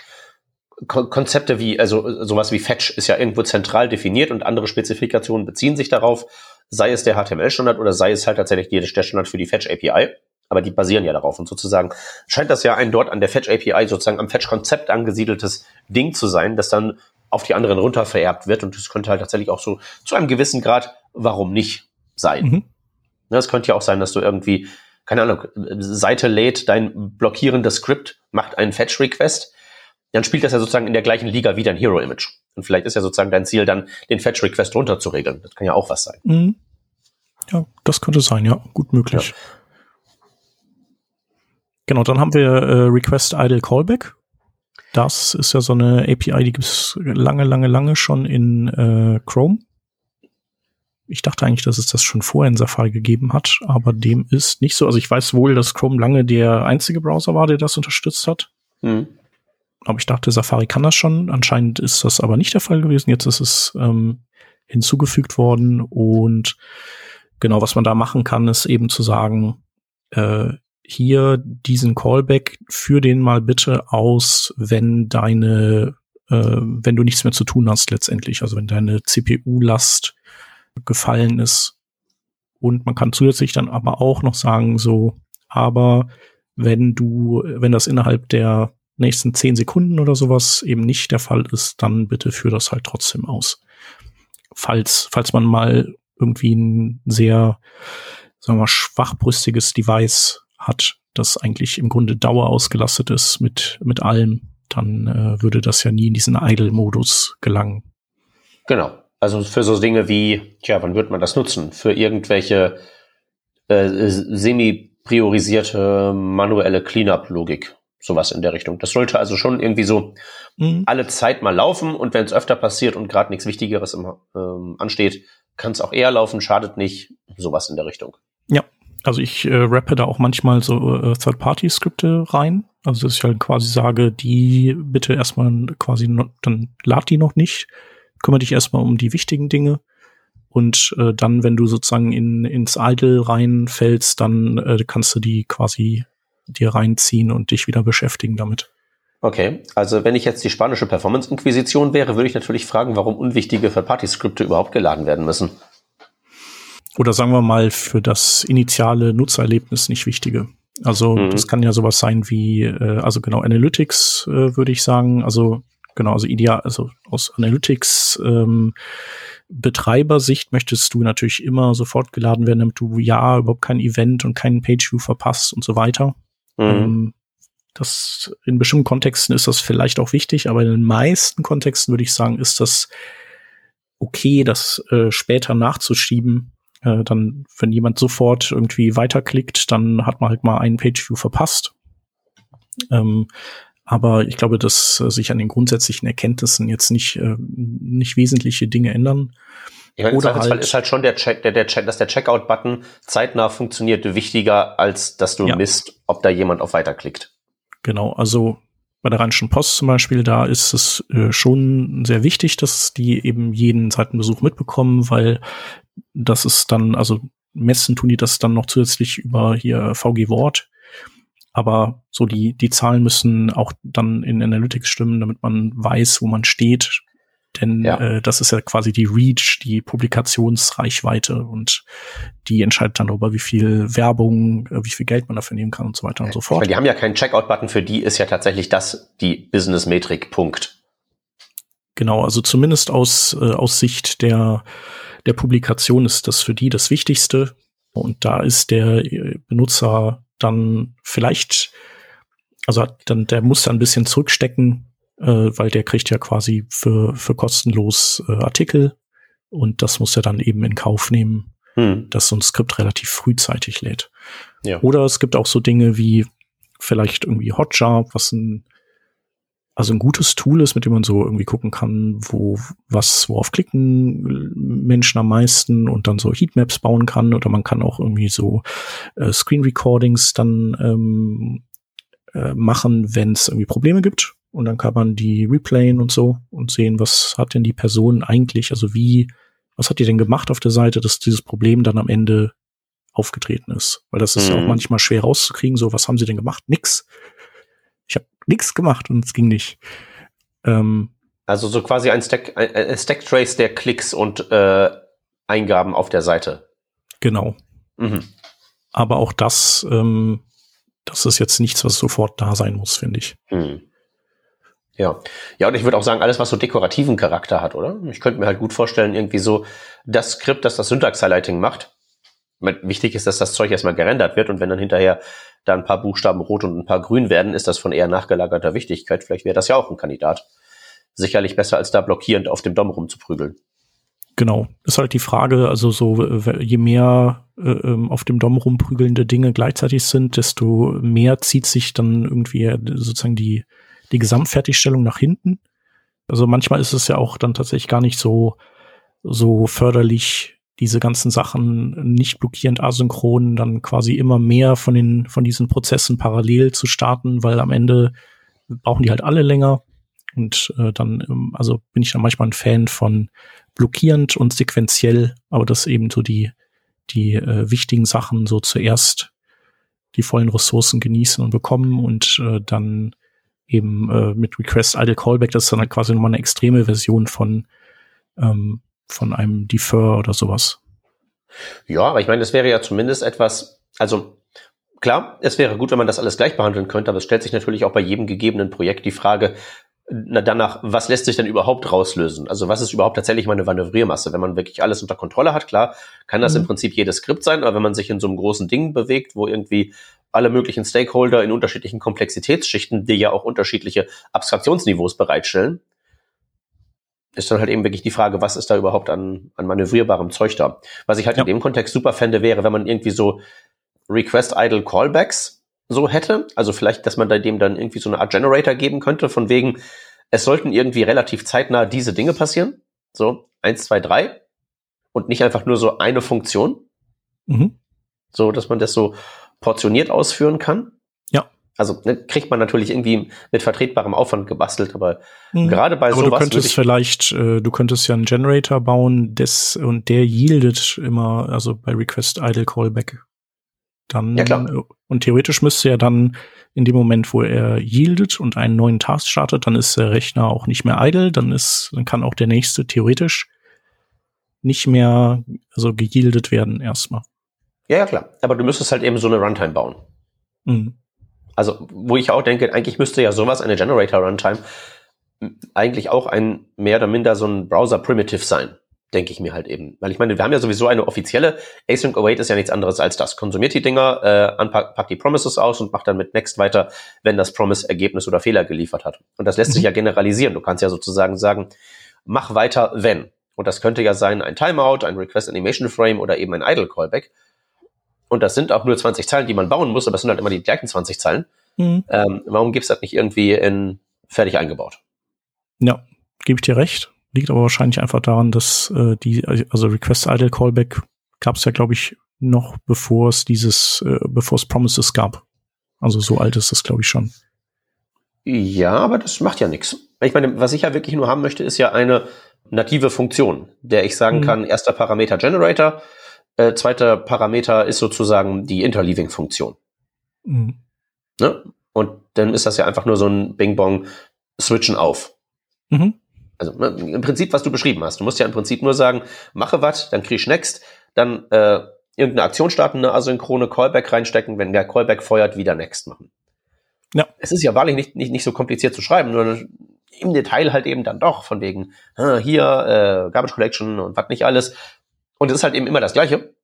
[SPEAKER 1] Konzepte wie, also sowas wie Fetch ist ja irgendwo zentral definiert und andere Spezifikationen beziehen sich darauf, sei es der HTML-Standard oder sei es halt tatsächlich der Standard für die Fetch API. Aber die basieren ja darauf und sozusagen scheint das ja ein dort an der Fetch API sozusagen am Fetch-Konzept angesiedeltes Ding zu sein, das dann auf die anderen runter vererbt wird und das könnte halt tatsächlich auch so zu einem gewissen Grad, warum nicht sein. Mhm. Das könnte ja auch sein, dass du irgendwie, keine Ahnung, Seite lädt, dein blockierendes Skript macht einen Fetch-Request, dann spielt das ja sozusagen in der gleichen Liga wie dein Hero-Image. Und vielleicht ist ja sozusagen dein Ziel dann, den Fetch-Request runterzuregeln. Das kann ja auch was sein. Mhm.
[SPEAKER 2] Ja, das könnte sein, ja, gut möglich. Ja. Genau, dann haben wir äh, Request Idle Callback. Das ist ja so eine API, die gibt es lange, lange, lange schon in äh, Chrome. Ich dachte eigentlich, dass es das schon vorher in Safari gegeben hat, aber dem ist nicht so. Also ich weiß wohl, dass Chrome lange der einzige Browser war, der das unterstützt hat. Mhm. Aber ich dachte, Safari kann das schon. Anscheinend ist das aber nicht der Fall gewesen. Jetzt ist es ähm, hinzugefügt worden. Und genau, was man da machen kann, ist eben zu sagen, äh, hier diesen Callback, für den mal bitte aus, wenn deine, äh, wenn du nichts mehr zu tun hast letztendlich. Also wenn deine CPU-Last gefallen ist. Und man kann zusätzlich dann aber auch noch sagen, so, aber wenn du, wenn das innerhalb der nächsten zehn Sekunden oder sowas eben nicht der Fall ist, dann bitte führ das halt trotzdem aus. Falls, falls man mal irgendwie ein sehr, sagen wir mal, schwachbrüstiges Device hat, das eigentlich im Grunde Dauer ausgelastet ist mit, mit allem, dann äh, würde das ja nie in diesen Idle-Modus gelangen.
[SPEAKER 1] Genau. Also für so Dinge wie, tja, wann wird man das nutzen? Für irgendwelche äh, semi-priorisierte manuelle Cleanup-Logik. Sowas in der Richtung. Das sollte also schon irgendwie so mhm. alle Zeit mal laufen und wenn es öfter passiert und gerade nichts Wichtigeres im, ähm, ansteht, kann es auch eher laufen, schadet nicht. Sowas in der Richtung.
[SPEAKER 2] Ja, also ich äh, rappe da auch manchmal so äh, Third-Party-Skripte rein. Also dass ich halt quasi sage, die bitte erstmal quasi, noch, dann lad die noch nicht, kümmere dich erstmal um die wichtigen Dinge. Und äh, dann, wenn du sozusagen in, ins Idle reinfällst, dann äh, kannst du die quasi dir reinziehen und dich wieder beschäftigen damit.
[SPEAKER 1] Okay, also wenn ich jetzt die spanische Performance-Inquisition wäre, würde ich natürlich fragen, warum unwichtige Third-Party-Skripte überhaupt geladen werden müssen.
[SPEAKER 2] Oder sagen wir mal, für das initiale Nutzererlebnis nicht wichtige. Also mhm. das kann ja sowas sein wie, äh, also genau, Analytics äh, würde ich sagen. Also genau, also ideal, also aus Analytics ähm, Betreibersicht möchtest du natürlich immer sofort geladen werden, damit du ja überhaupt kein Event und keinen Pageview verpasst und so weiter. Mhm. Ähm, das in bestimmten Kontexten ist das vielleicht auch wichtig, aber in den meisten Kontexten würde ich sagen, ist das okay, das äh, später nachzuschieben. Äh, dann, wenn jemand sofort irgendwie weiterklickt, dann hat man halt mal einen Pageview verpasst. Ähm, aber ich glaube, dass äh, sich an den grundsätzlichen Erkenntnissen jetzt nicht, äh, nicht wesentliche Dinge ändern.
[SPEAKER 1] Ich meine, Oder halt, ist halt schon der Check, der, der Check, dass der Checkout-Button zeitnah funktioniert, wichtiger, als dass du ja. misst, ob da jemand auf Weiter klickt.
[SPEAKER 2] Genau, also bei der Rheinischen Post zum Beispiel, da ist es äh, schon sehr wichtig, dass die eben jeden Seitenbesuch mitbekommen, weil das ist dann, also messen tun die das dann noch zusätzlich über hier VG Wort. Aber so die, die Zahlen müssen auch dann in Analytics stimmen, damit man weiß, wo man steht, denn ja. äh, das ist ja quasi die Reach, die Publikationsreichweite und die entscheidet dann darüber, wie viel Werbung, äh, wie viel Geld man dafür nehmen kann und so weiter und so fort.
[SPEAKER 1] Meine, die haben ja keinen Checkout-Button, für die ist ja tatsächlich das die Business-Metrik, Punkt.
[SPEAKER 2] Genau, also zumindest aus, äh, aus Sicht der, der Publikation ist das für die das Wichtigste. Und da ist der äh, Benutzer dann vielleicht, also dann, der muss dann ein bisschen zurückstecken, äh, weil der kriegt ja quasi für, für kostenlos äh, Artikel und das muss er dann eben in Kauf nehmen, hm. dass so ein Skript relativ frühzeitig lädt. Ja. Oder es gibt auch so Dinge wie vielleicht irgendwie Hotjar, was ein also ein gutes Tool ist, mit dem man so irgendwie gucken kann, wo was worauf klicken Menschen am meisten und dann so Heatmaps bauen kann oder man kann auch irgendwie so äh, Screen Recordings dann ähm, äh, machen, wenn es irgendwie Probleme gibt und dann kann man die replayen und so und sehen, was hat denn die Person eigentlich, also wie, was hat die denn gemacht auf der Seite, dass dieses Problem dann am Ende aufgetreten ist. Weil das ist mhm. ja auch mhm. manchmal schwer rauszukriegen, so, was haben sie denn gemacht? Nix. Ich habe nix gemacht und es ging nicht.
[SPEAKER 1] Ähm, also so quasi ein Stack, ein Stack Trace der Klicks und äh, Eingaben auf der Seite.
[SPEAKER 2] Genau. Mhm. Aber auch das, ähm, das ist jetzt nichts, was sofort da sein muss, finde ich. Mhm.
[SPEAKER 1] Ja, ja, und ich würde auch sagen, alles, was so dekorativen Charakter hat, oder? Ich könnte mir halt gut vorstellen, irgendwie so das Skript, das das Syntax-Highlighting macht. Wichtig ist, dass das Zeug erstmal gerendert wird und wenn dann hinterher da ein paar Buchstaben rot und ein paar grün werden, ist das von eher nachgelagerter Wichtigkeit. Vielleicht wäre das ja auch ein Kandidat. Sicherlich besser, als da blockierend auf dem DOM rumzuprügeln.
[SPEAKER 2] Genau, ist halt die Frage, also so, je mehr äh, ähm, auf dem DOM rumprügelnde Dinge gleichzeitig sind, desto mehr zieht sich dann irgendwie sozusagen die, die Gesamtfertigstellung nach hinten. Also manchmal ist es ja auch dann tatsächlich gar nicht so, so förderlich, diese ganzen Sachen nicht blockierend asynchron, dann quasi immer mehr von den, von diesen Prozessen parallel zu starten, weil am Ende brauchen die halt alle länger. Und äh, dann, ähm, also bin ich dann manchmal ein Fan von blockierend und sequenziell, aber dass eben so die, die äh, wichtigen Sachen so zuerst die vollen Ressourcen genießen und bekommen und äh, dann eben äh, mit Request Idle Callback, das ist dann halt quasi nochmal eine extreme Version von, ähm, von einem Defer oder sowas.
[SPEAKER 1] Ja, aber ich meine, das wäre ja zumindest etwas, also klar, es wäre gut, wenn man das alles gleich behandeln könnte, aber es stellt sich natürlich auch bei jedem gegebenen Projekt die Frage, na, danach, was lässt sich denn überhaupt rauslösen? Also was ist überhaupt tatsächlich meine Manövriermasse? Wenn man wirklich alles unter Kontrolle hat, klar, kann das mhm. im Prinzip jedes Skript sein, aber wenn man sich in so einem großen Ding bewegt, wo irgendwie alle möglichen Stakeholder in unterschiedlichen Komplexitätsschichten, die ja auch unterschiedliche Abstraktionsniveaus bereitstellen, ist dann halt eben wirklich die Frage, was ist da überhaupt an, an manövrierbarem Zeug da? Was ich halt
[SPEAKER 2] Ja.
[SPEAKER 1] in dem Kontext super fände, wäre, wenn man irgendwie so Request Idle Callbacks so hätte. Also vielleicht, dass man da dem dann irgendwie so eine Art Generator geben könnte, von wegen, es sollten irgendwie relativ zeitnah diese Dinge passieren. So, eins, zwei, drei. Und nicht einfach nur so eine Funktion.
[SPEAKER 2] Mhm.
[SPEAKER 1] So, dass man das so portioniert ausführen kann.
[SPEAKER 2] Ja.
[SPEAKER 1] Also ne, kriegt man natürlich irgendwie mit vertretbarem Aufwand gebastelt, aber
[SPEAKER 2] Mhm.
[SPEAKER 1] gerade bei
[SPEAKER 2] Aber du
[SPEAKER 1] sowas würde
[SPEAKER 2] könntest
[SPEAKER 1] ich,
[SPEAKER 2] vielleicht, äh, du könntest ja einen Generator bauen, des, und der yieldet immer, also bei Request Idle Callback. Dann,
[SPEAKER 1] Ja, klar.
[SPEAKER 2] äh, und theoretisch müsste er dann in dem Moment, wo er yieldet und einen neuen Task startet, dann ist der Rechner auch nicht mehr idle, dann ist, dann kann auch der nächste theoretisch nicht mehr, also geyieldet werden erstmal.
[SPEAKER 1] Ja, ja klar. Aber du müsstest halt eben so eine Runtime bauen.
[SPEAKER 2] Mhm.
[SPEAKER 1] Also, wo ich auch denke, eigentlich müsste ja sowas, eine Generator Runtime, eigentlich auch ein mehr oder minder so ein Browser Primitive sein, denke ich mir halt eben. Weil ich meine, wir haben ja sowieso eine offizielle, Async Await ist ja nichts anderes als das. Konsumiert die Dinger, äh, anpackt, packt die Promises aus und macht dann mit Next weiter, wenn das Promise Ergebnis oder Fehler geliefert hat. Und das lässt sich ja generalisieren. Du kannst ja sozusagen sagen, mach weiter, wenn. Und das könnte ja sein ein Timeout, ein Request Animation Frame oder eben ein Idle Callback. Und das sind auch nur 20 Zeilen, die man bauen muss, aber es sind halt immer die gleichen 20 Zeilen.
[SPEAKER 2] Mhm.
[SPEAKER 1] Ähm, warum gibt's das nicht irgendwie in fertig eingebaut?
[SPEAKER 2] Ja, gebe ich dir recht. Liegt aber wahrscheinlich einfach daran, dass äh, die, also Request Idle Callback gab es ja, glaube ich, noch bevor es dieses, äh, bevor es Promises gab. Also so alt ist das, glaube ich, schon.
[SPEAKER 1] Ja, aber das macht ja nichts. Ich meine, was ich ja wirklich nur haben möchte, ist ja eine native Funktion, der ich sagen
[SPEAKER 2] Mhm.
[SPEAKER 1] kann, erster Parameter Generator, äh, zweiter Parameter ist sozusagen die Interleaving-Funktion.
[SPEAKER 2] Mhm.
[SPEAKER 1] Ne? Und dann ist das ja einfach nur so ein Bing-Bong Switchen auf.
[SPEAKER 2] Mhm.
[SPEAKER 1] Also ne, im Prinzip, was du beschrieben hast. Du musst ja im Prinzip nur sagen, mache was, dann krieg ich Next, dann äh, irgendeine Aktion starten, eine asynchrone Callback reinstecken, wenn der Callback feuert, wieder Next machen.
[SPEAKER 2] Ja.
[SPEAKER 1] Es ist ja wahrlich nicht, nicht, nicht so kompliziert zu schreiben, nur im Detail halt eben dann doch, von wegen, ah, hier, äh, Garbage Collection und was nicht alles. Und es ist halt eben immer das Gleiche.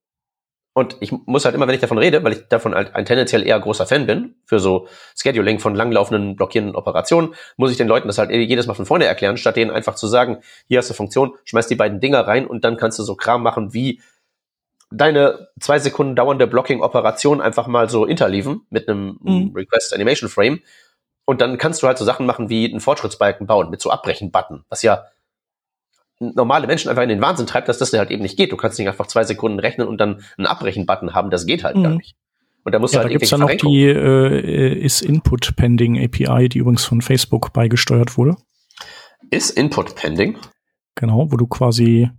[SPEAKER 1] Und ich muss halt immer, wenn ich davon rede, weil ich davon halt ein tendenziell eher großer Fan bin, für so Scheduling von langlaufenden, blockierenden Operationen, muss ich den Leuten das halt jedes Mal von vorne erklären, statt denen einfach zu sagen, hier hast du Funktion, schmeiß die beiden Dinger rein und dann kannst du so Kram machen wie deine zwei Sekunden dauernde Blocking-Operation einfach mal so interleaven mit einem
[SPEAKER 2] Mhm.
[SPEAKER 1] Request Animation Frame. Und dann kannst du halt so Sachen machen wie einen Fortschrittsbalken bauen mit so Abbrechen-Button, was ja normale Menschen einfach in den Wahnsinn treibt, dass das halt eben nicht geht. Du kannst nicht einfach zwei Sekunden rechnen und dann einen Abbrechen-Button haben, das geht halt
[SPEAKER 2] Mhm.
[SPEAKER 1] gar nicht. Und da musst
[SPEAKER 2] Ja,
[SPEAKER 1] du
[SPEAKER 2] da
[SPEAKER 1] halt
[SPEAKER 2] gibt's ja noch die äh, ist Input Pending API, die übrigens von Facebook beigesteuert wurde.
[SPEAKER 1] Ist Input pending?
[SPEAKER 2] Genau, wo du quasi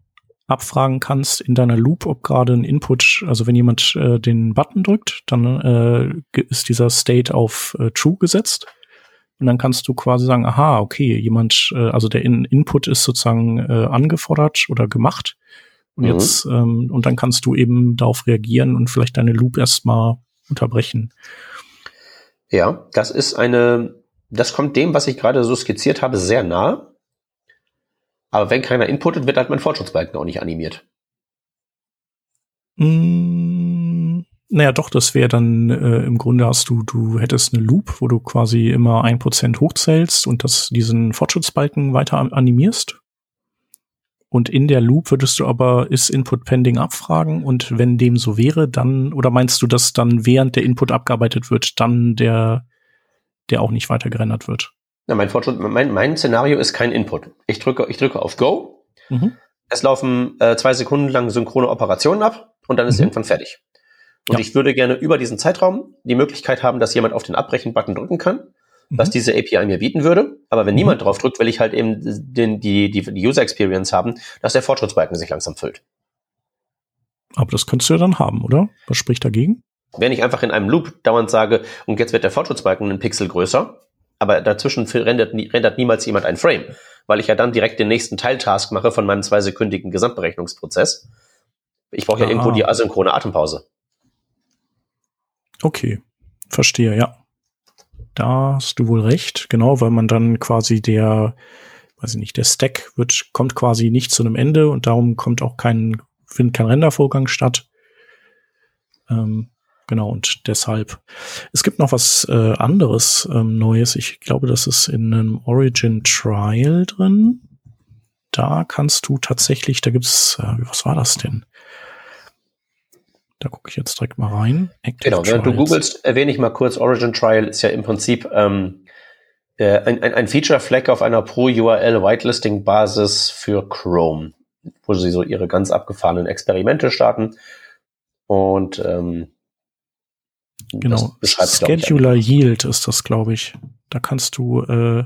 [SPEAKER 2] abfragen kannst in deiner Loop, ob gerade ein Input, also wenn jemand äh, den Button drückt, dann äh, ist dieser State auf äh, True gesetzt. Und dann kannst du quasi sagen, aha, okay, jemand, äh, also der in Input ist sozusagen äh, angefordert oder gemacht. Und
[SPEAKER 1] Mhm.
[SPEAKER 2] jetzt, ähm, und dann kannst du eben darauf reagieren und vielleicht deine Loop erstmal unterbrechen.
[SPEAKER 1] Ja, das ist eine, das kommt dem, was ich gerade so skizziert habe, sehr nahe. Aber wenn keiner inputet, wird halt mein Fortschrittsbalken auch nicht animiert.
[SPEAKER 2] Mm, naja, doch, das wäre dann äh, im Grunde hast du, du hättest eine Loop, wo du quasi immer ein Prozent hochzählst und das, diesen Fortschrittsbalken weiter an- animierst. Und in der Loop würdest du aber ist Input pending abfragen und wenn dem so wäre, dann, oder meinst du, dass dann während der Input abgearbeitet wird, dann der, der auch nicht weiter gerendert wird?
[SPEAKER 1] Ja, mein Fortschritt, mein, mein Szenario ist kein Input. Ich drücke, ich drücke auf Go.
[SPEAKER 2] Mhm.
[SPEAKER 1] Es laufen äh, zwei Sekunden lang synchrone Operationen ab und dann ist
[SPEAKER 2] Mhm.
[SPEAKER 1] irgendwann fertig. Und
[SPEAKER 2] Ja.
[SPEAKER 1] ich würde gerne über diesen Zeitraum die Möglichkeit haben, dass jemand auf den Abbrechen-Button drücken kann, was
[SPEAKER 2] Mhm.
[SPEAKER 1] diese API mir bieten würde. Aber wenn
[SPEAKER 2] Mhm.
[SPEAKER 1] niemand drauf drückt, will ich halt eben den, die, die, die User Experience haben, dass der Fortschrittsbalken sich langsam füllt.
[SPEAKER 2] Aber das könntest du ja dann haben, oder? Was spricht dagegen?
[SPEAKER 1] Wenn ich einfach in einem Loop dauernd sage, und jetzt wird der Fortschrittsbalken einen Pixel größer, aber dazwischen rendert, rendert niemals jemand ein Frame, weil ich ja dann direkt den nächsten Teiltask mache von meinem zweisekündigen Gesamtberechnungsprozess. Ich brauche ja
[SPEAKER 2] Ah.
[SPEAKER 1] irgendwo die asynchrone Atempause.
[SPEAKER 2] Okay, verstehe, ja. Da hast du wohl recht, genau, weil man dann quasi der, weiß ich nicht, der Stack wird, kommt quasi nicht zu einem Ende und darum kommt auch kein, findet kein Rendervorgang statt. Ähm, genau, und deshalb. Es gibt noch was äh, anderes ähm, Neues. Ich glaube, das ist in einem Origin Trial drin. da kannst du tatsächlich, da gibt's, äh, was war das denn? Da gucke ich jetzt direkt mal rein.
[SPEAKER 1] Active genau, wenn du googelst, erwähne ich mal kurz, Origin Trial ist ja im Prinzip ähm, äh, ein, ein, ein Feature-Flag auf einer Pro-URL-Whitelisting-Basis für Chrome, wo sie so ihre ganz abgefahrenen Experimente starten. Und ähm,
[SPEAKER 2] genau, Scheduler Yield ist das, glaube ich. Da kannst du äh,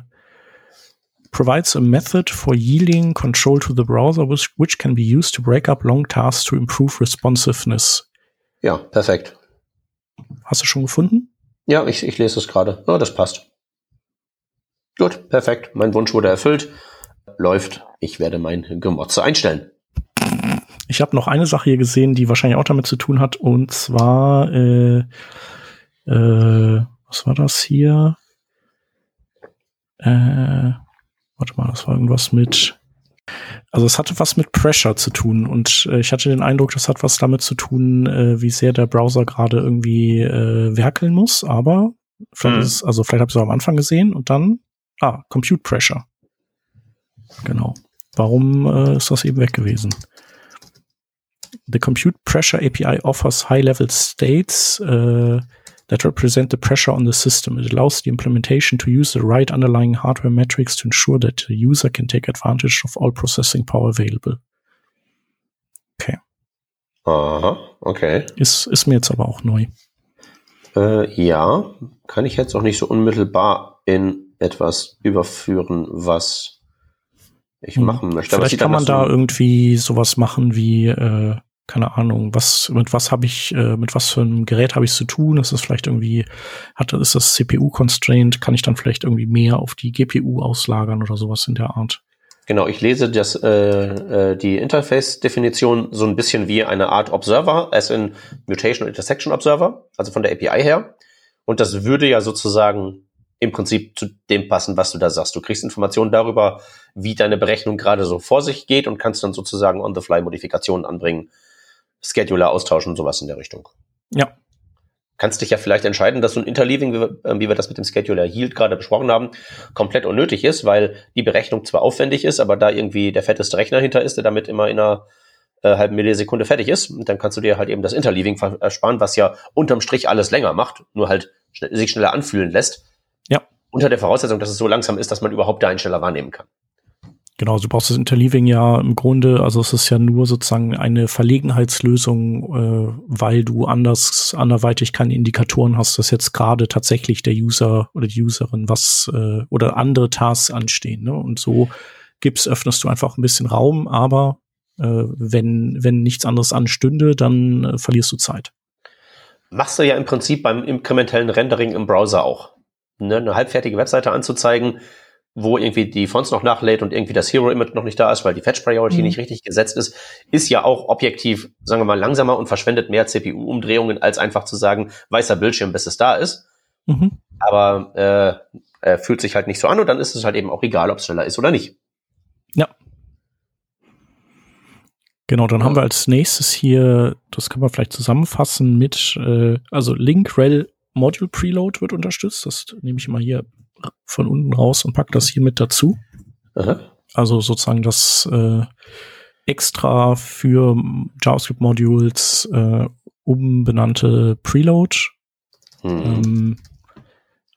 [SPEAKER 2] provides a method for yielding control to the browser, which, which can be used to break up long tasks to improve responsiveness.
[SPEAKER 1] Ja, perfekt.
[SPEAKER 2] Hast du schon gefunden?
[SPEAKER 1] Ja, ich, ich lese es gerade. Ja, das passt. Gut, perfekt. Mein Wunsch wurde erfüllt. Läuft. Ich werde mein Gemotze einstellen.
[SPEAKER 2] Ich habe noch eine Sache hier gesehen, die wahrscheinlich auch damit zu tun hat, und zwar, äh, äh, was war das hier? Äh, warte mal, das war irgendwas mit, also es hatte was mit Pressure zu tun und äh, ich hatte den Eindruck, das hat was damit zu tun, äh, wie sehr der Browser gerade irgendwie äh, werkeln muss, aber vielleicht mhm. ist, also vielleicht habe ich es am Anfang gesehen und dann, ah, Compute Pressure. Genau. Warum äh, ist das eben weg gewesen? The Compute Pressure API offers high-level states uh, that represent the pressure on the system. It allows the implementation to use the right underlying hardware metrics to ensure that the user can take advantage of all processing power available. Okay.
[SPEAKER 1] Aha, okay.
[SPEAKER 2] Ist, ist mir jetzt aber auch neu.
[SPEAKER 1] Äh, ja, kann ich jetzt auch nicht so unmittelbar in etwas überführen, was ich hm. machen möchte.
[SPEAKER 2] Vielleicht kann man da irgendwie sowas machen wie äh, keine Ahnung, was, mit was habe ich, äh, mit was für einem Gerät habe ich zu tun? Ist das vielleicht irgendwie, hat, ist das CPU-constrained? Kann ich dann vielleicht irgendwie mehr auf die GPU auslagern oder sowas in der Art?
[SPEAKER 1] Genau, ich lese das, äh, äh, die Interface-Definition so ein bisschen wie eine Art Observer, as in Mutation Intersection Observer, also von der API her. Und das würde ja sozusagen im Prinzip zu dem passen, was du da sagst. Du kriegst Informationen darüber, wie deine Berechnung gerade so vor sich geht und kannst dann sozusagen on-the-fly Modifikationen anbringen Scheduler austauschen und sowas in der Richtung.
[SPEAKER 2] Ja.
[SPEAKER 1] Kannst dich ja vielleicht entscheiden, dass so ein Interleaving, wie wir, äh, wie wir das mit dem Scheduler Yield gerade besprochen haben, komplett unnötig ist, weil die Berechnung zwar aufwendig ist, aber da irgendwie der fetteste Rechner hinter ist, der damit immer in einer äh, halben Millisekunde fertig ist, und dann kannst du dir halt eben das Interleaving ersparen, was ja unterm Strich alles länger macht, nur halt schn sich schneller anfühlen lässt.
[SPEAKER 2] Ja.
[SPEAKER 1] Unter der Voraussetzung, dass es so langsam ist, dass man überhaupt da einen schneller wahrnehmen kann.
[SPEAKER 2] Genau, du brauchst das Interleaving ja im Grunde, also es ist ja nur sozusagen eine Verlegenheitslösung, äh, weil du anders, anderweitig keine Indikatoren hast, dass jetzt gerade tatsächlich der User oder die Userin was äh, oder andere Tasks anstehen. Ne? Und so gibst, öffnest du einfach ein bisschen Raum, aber äh, wenn, wenn nichts anderes anstünde, dann äh, verlierst du Zeit.
[SPEAKER 1] Machst du ja im Prinzip beim inkrementellen Rendering im Browser auch. Ne? Eine halbfertige Webseite anzuzeigen, wo irgendwie die Fonts noch nachlädt und irgendwie das Hero-Image noch nicht da ist, weil die Fetch-Priority mhm. nicht richtig gesetzt ist, ist ja auch objektiv, sagen wir mal, langsamer und verschwendet mehr CPU-Umdrehungen, als einfach zu sagen, weißer Bildschirm, bis es da ist. Mhm. Aber äh, äh, fühlt sich halt nicht so an und dann ist es halt eben auch egal, ob es schneller ist oder nicht.
[SPEAKER 2] Ja. Genau, dann haben wir als nächstes hier, das kann man vielleicht zusammenfassen mit, äh, also Link-Rel Module Preload wird unterstützt. Das nehme ich mal hier von unten raus und pack das hier mit dazu. Aha. Also sozusagen das äh, extra für JavaScript-Modules äh, umbenannte Preload. Mhm. Ähm,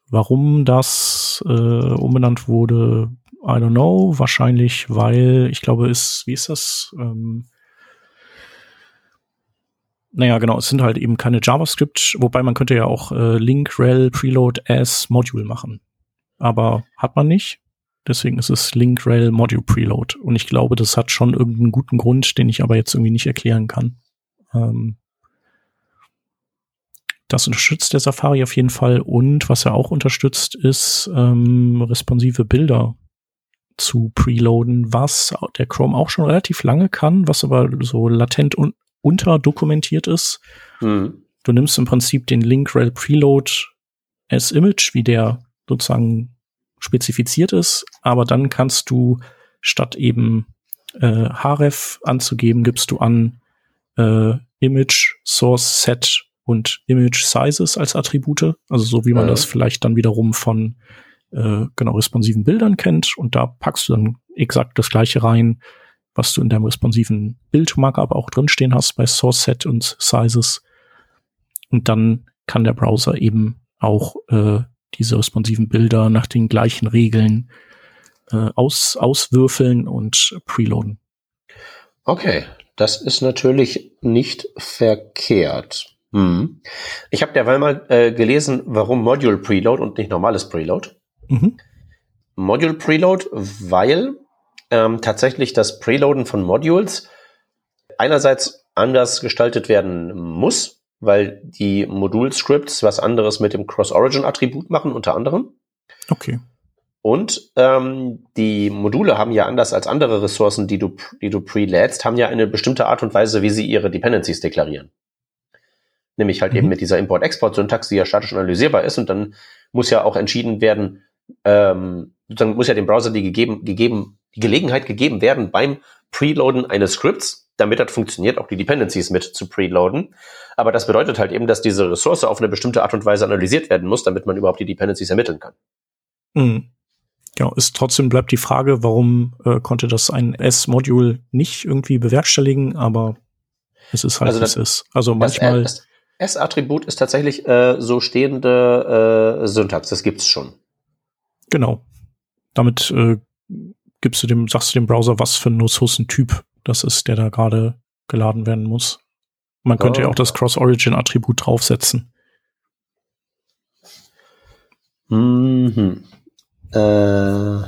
[SPEAKER 2] warum das äh, umbenannt wurde, I don't know. Wahrscheinlich, weil ich glaube, ist, wie ist das? Ähm, naja, genau, es sind halt eben keine JavaScript, wobei man könnte ja auch äh, Link, rel, preload as Module machen aber hat man nicht. Deswegen ist es Link Rail Module Preload. Und ich glaube, das hat schon irgendeinen guten Grund, den ich aber jetzt irgendwie nicht erklären kann. Ähm das unterstützt der Safari auf jeden Fall. Und was er auch unterstützt, ist ähm, responsive Bilder zu preloaden, was der Chrome auch schon relativ lange kann, was aber so latent un unterdokumentiert ist. Mhm. Du nimmst im Prinzip den Link Rail Preload as Image, wie der sozusagen spezifiziert ist, aber dann kannst du statt eben äh, href anzugeben, gibst du an äh, Image, Source, Set und Image Sizes als Attribute, also so wie man ja. das vielleicht dann wiederum von äh, genau responsiven Bildern kennt und da packst du dann exakt das gleiche rein, was du in deinem responsiven Bildmarkup auch drinstehen hast bei Source Set und Sizes. Und dann kann der Browser eben auch äh, diese responsiven Bilder nach den gleichen Regeln äh, aus, auswürfeln und preloaden.
[SPEAKER 1] Okay, das ist natürlich nicht verkehrt. Hm. Ich habe derweil mal äh, gelesen, warum Module Preload und nicht normales Preload. Mhm. Module Preload, weil ähm, tatsächlich das Preloaden von Modules einerseits anders gestaltet werden muss, weil die Modul-Scripts was anderes mit dem Cross-Origin-Attribut machen, unter anderem.
[SPEAKER 2] Okay.
[SPEAKER 1] Und ähm, die Module haben ja anders als andere Ressourcen, die du, die du prelädst, haben ja eine bestimmte Art und Weise, wie sie ihre Dependencies deklarieren. Nämlich halt mhm. eben mit dieser Import-Export-Syntax, die ja statisch analysierbar ist. Und dann muss ja auch entschieden werden, ähm, dann muss ja dem Browser die, gegeben, gegeben, die Gelegenheit gegeben werden, beim Preloaden eines Scripts, damit das funktioniert, auch die Dependencies mit zu preloaden. Aber das bedeutet halt eben, dass diese Ressource auf eine bestimmte Art und Weise analysiert werden muss, damit man überhaupt die Dependencies ermitteln kann.
[SPEAKER 2] Mhm. Genau, ist trotzdem bleibt die Frage, warum äh, konnte das ein S-Modul nicht irgendwie bewerkstelligen, aber es ist halt, also das, es ist. Also manchmal.
[SPEAKER 1] Das S-Attribut ist tatsächlich äh, so stehende äh, Syntax, das gibt's schon.
[SPEAKER 2] Genau. Damit äh, gibst du dem, sagst du dem Browser, was für ein Ressourcentyp das ist, der da gerade geladen werden muss. Man könnte oh. ja auch das Cross-Origin-Attribut draufsetzen.
[SPEAKER 1] Mhm. Äh,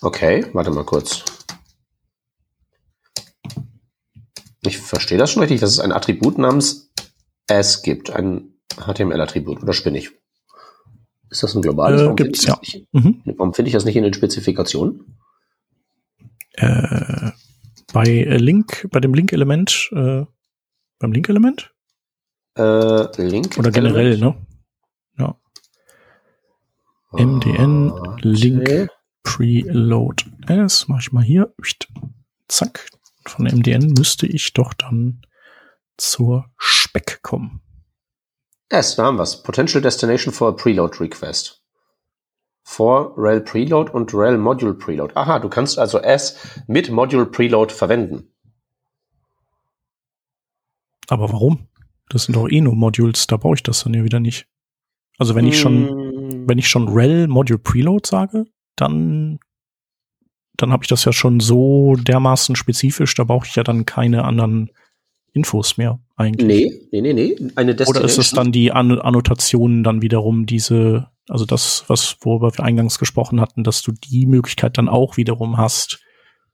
[SPEAKER 1] okay, warte mal kurz. Ich verstehe das schon richtig, dass es ein Attribut namens S gibt, ein HTML-Attribut, oder spinne ich? Ist das ein globales?
[SPEAKER 2] Äh, gibt's, ja.
[SPEAKER 1] Mhm. Warum finde ich das nicht in den Spezifikationen?
[SPEAKER 2] Äh, bei Link, bei dem Link-Element, äh, beim Link-Element?
[SPEAKER 1] Äh, Link.
[SPEAKER 2] Oder generell, ne? MDN Link Preload S. Mach ich mal hier. Zack. Von MDN müsste ich doch dann zur Speck kommen.
[SPEAKER 1] S, da haben wir's. Potential Destination for a Preload Request. For Rel Preload und Rel Module Preload. Aha, du kannst also S mit Module Preload verwenden.
[SPEAKER 2] Aber warum? Das sind doch eh nur Modules, da brauche ich das dann ja wieder nicht. Also wenn ich schon hm wenn ich schon rel Module Preload sage, dann, dann habe ich das ja schon so dermaßen spezifisch, da brauche ich ja dann keine anderen Infos mehr eigentlich.
[SPEAKER 1] Nee, nee, nee, nee. Eine
[SPEAKER 2] Oder ist es dann die An Annotationen dann wiederum diese, also das, was, worüber wir eingangs gesprochen hatten, dass du die Möglichkeit dann auch wiederum hast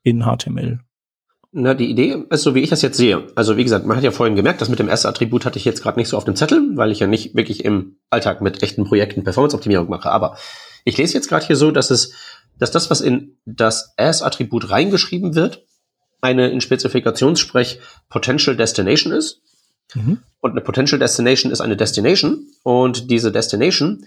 [SPEAKER 2] in HTML?
[SPEAKER 1] Na, die Idee ist so, wie ich das jetzt sehe. Also wie gesagt, man hat ja vorhin gemerkt, das mit dem S-Attribut hatte ich jetzt gerade nicht so auf dem Zettel, weil ich ja nicht wirklich im Alltag mit echten Projekten Performance-Optimierung mache. Aber ich lese jetzt gerade hier so, dass es, dass das, was in das S-Attribut reingeschrieben wird, eine in Spezifikationssprech Potential Destination ist. Mhm. Und eine Potential Destination ist eine Destination. Und diese Destination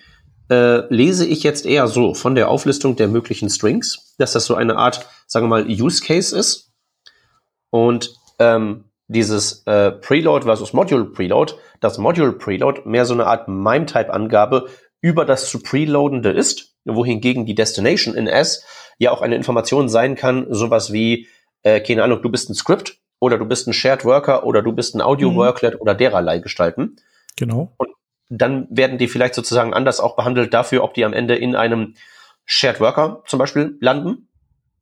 [SPEAKER 1] äh, lese ich jetzt eher so von der Auflistung der möglichen Strings, dass das so eine Art, sagen wir mal, Use Case ist und ähm, dieses äh, Preload versus Module Preload, das Module Preload mehr so eine Art MIME-Type-Angabe über das zu preloadende ist, wohingegen die Destination in S ja auch eine Information sein kann, sowas wie, äh, keine Ahnung, du bist ein Script oder du bist ein Shared Worker oder du bist ein Audio-Worklet mhm. oder dererlei gestalten.
[SPEAKER 2] Genau.
[SPEAKER 1] Und dann werden die vielleicht sozusagen anders auch behandelt dafür, ob die am Ende in einem Shared Worker zum Beispiel landen,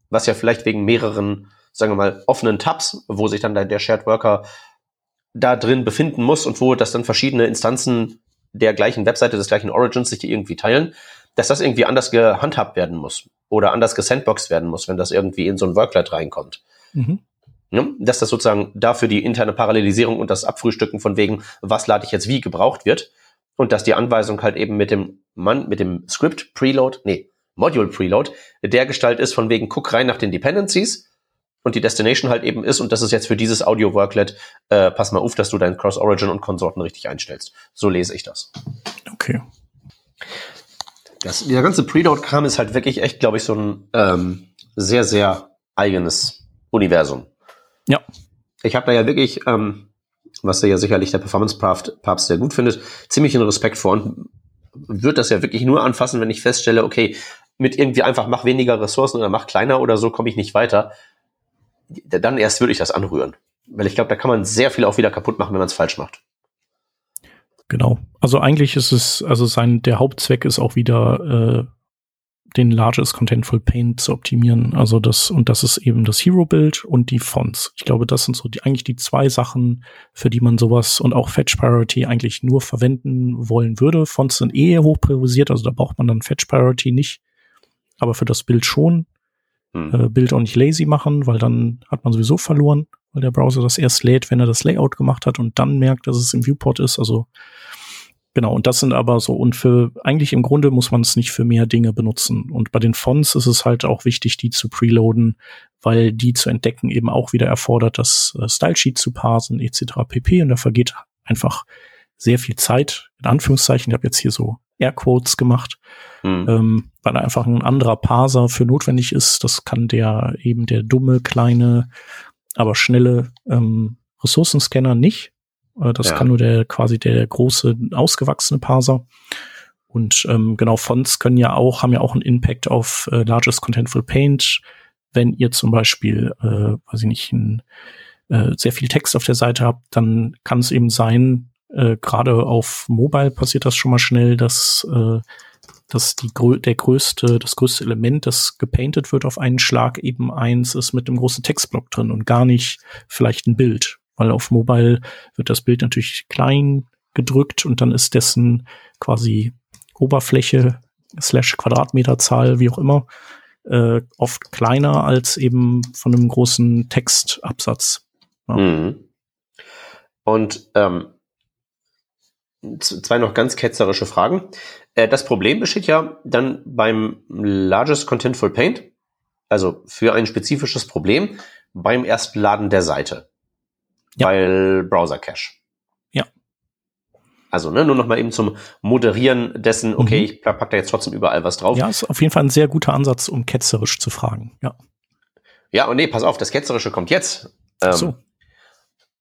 [SPEAKER 1] was ja vielleicht wegen mehreren sagen wir mal, offenen Tabs, wo sich dann der Shared Worker da drin befinden muss und wo das dann verschiedene Instanzen der gleichen Webseite, des gleichen Origins sich irgendwie teilen, dass das irgendwie anders gehandhabt werden muss oder anders gesandboxed werden muss, wenn das irgendwie in so ein Worklet reinkommt. Mhm. Ja, dass das sozusagen dafür die interne Parallelisierung und das Abfrühstücken von wegen, was lade ich jetzt wie, gebraucht wird. Und dass die Anweisung halt eben mit dem Mann, mit dem Script Preload, nee, Module Preload, der Gestalt ist von wegen, guck rein nach den Dependencies, und die Destination halt eben ist, und das ist jetzt für dieses Audio-Worklet, äh, pass mal auf, dass du dein Cross-Origin und Konsorten richtig einstellst. So lese ich das.
[SPEAKER 2] Okay.
[SPEAKER 1] Das, dieser ganze Preload-Kram ist halt wirklich echt, glaube ich, so ein ähm, sehr, sehr eigenes Universum.
[SPEAKER 2] Ja.
[SPEAKER 1] Ich habe da ja wirklich, ähm, was ja sicherlich der Performance-Papst sehr gut findet, ziemlich einen Respekt vor und würde das ja wirklich nur anfassen, wenn ich feststelle, okay, mit irgendwie einfach mach weniger Ressourcen oder mach kleiner oder so komme ich nicht weiter, dann erst würde ich das anrühren. Weil ich glaube, da kann man sehr viel auch wieder kaputt machen, wenn man es falsch macht.
[SPEAKER 2] Genau. Also eigentlich ist es, also sein, der Hauptzweck ist auch wieder, äh, den Largest Contentful Paint zu optimieren. Also das, und das ist eben das Hero-Bild und die Fonts. Ich glaube, das sind so die, eigentlich die zwei Sachen, für die man sowas und auch Fetch Priority eigentlich nur verwenden wollen würde. Fonts sind eh hoch priorisiert, also da braucht man dann Fetch Priority nicht. Aber für das Bild schon. Hm. Äh, Bild auch nicht lazy machen, weil dann hat man sowieso verloren, weil der Browser das erst lädt, wenn er das Layout gemacht hat und dann merkt, dass es im Viewport ist. Also Genau, und das sind aber so, und für eigentlich im Grunde muss man es nicht für mehr Dinge benutzen. Und bei den Fonts ist es halt auch wichtig, die zu preloaden, weil die zu entdecken eben auch wieder erfordert, das äh, Stylesheet zu parsen, etc. pp. Und da vergeht einfach sehr viel Zeit, in Anführungszeichen. Ich habe jetzt hier so Airquotes gemacht, mhm. ähm, weil einfach ein anderer Parser für notwendig ist. Das kann der eben der dumme, kleine, aber schnelle ähm, Ressourcenscanner nicht. Äh, das ja. kann nur der quasi der große ausgewachsene Parser. Und ähm, genau, Fonts können ja auch, haben ja auch einen Impact auf äh, Largest Contentful Paint. Wenn ihr zum Beispiel, äh, weiß ich nicht, ein, äh, sehr viel Text auf der Seite habt, dann kann es eben sein, äh, gerade auf Mobile passiert das schon mal schnell, dass, äh, dass die der größte, das größte Element, das gepainted wird auf einen Schlag, eben eins ist mit einem großen Textblock drin und gar nicht vielleicht ein Bild weil auf Mobile wird das Bild natürlich klein gedrückt und dann ist dessen quasi Oberfläche slash Quadratmeterzahl, wie auch immer, äh, oft kleiner als eben von einem großen Textabsatz.
[SPEAKER 1] Ja. Mhm. Und ähm, zwei noch ganz ketzerische Fragen. Äh, das Problem besteht ja dann beim Largest Contentful Paint, also für ein spezifisches Problem beim ersten Laden der Seite ja. weil Browser Cache.
[SPEAKER 2] Ja.
[SPEAKER 1] Also, ne, nur noch mal eben zum Moderieren dessen, okay, mhm. ich pack da jetzt trotzdem überall was drauf.
[SPEAKER 2] Ja, ist auf jeden Fall ein sehr guter Ansatz, um ketzerisch zu fragen, ja.
[SPEAKER 1] Ja, und nee, pass auf, das Ketzerische kommt jetzt. Ähm, so.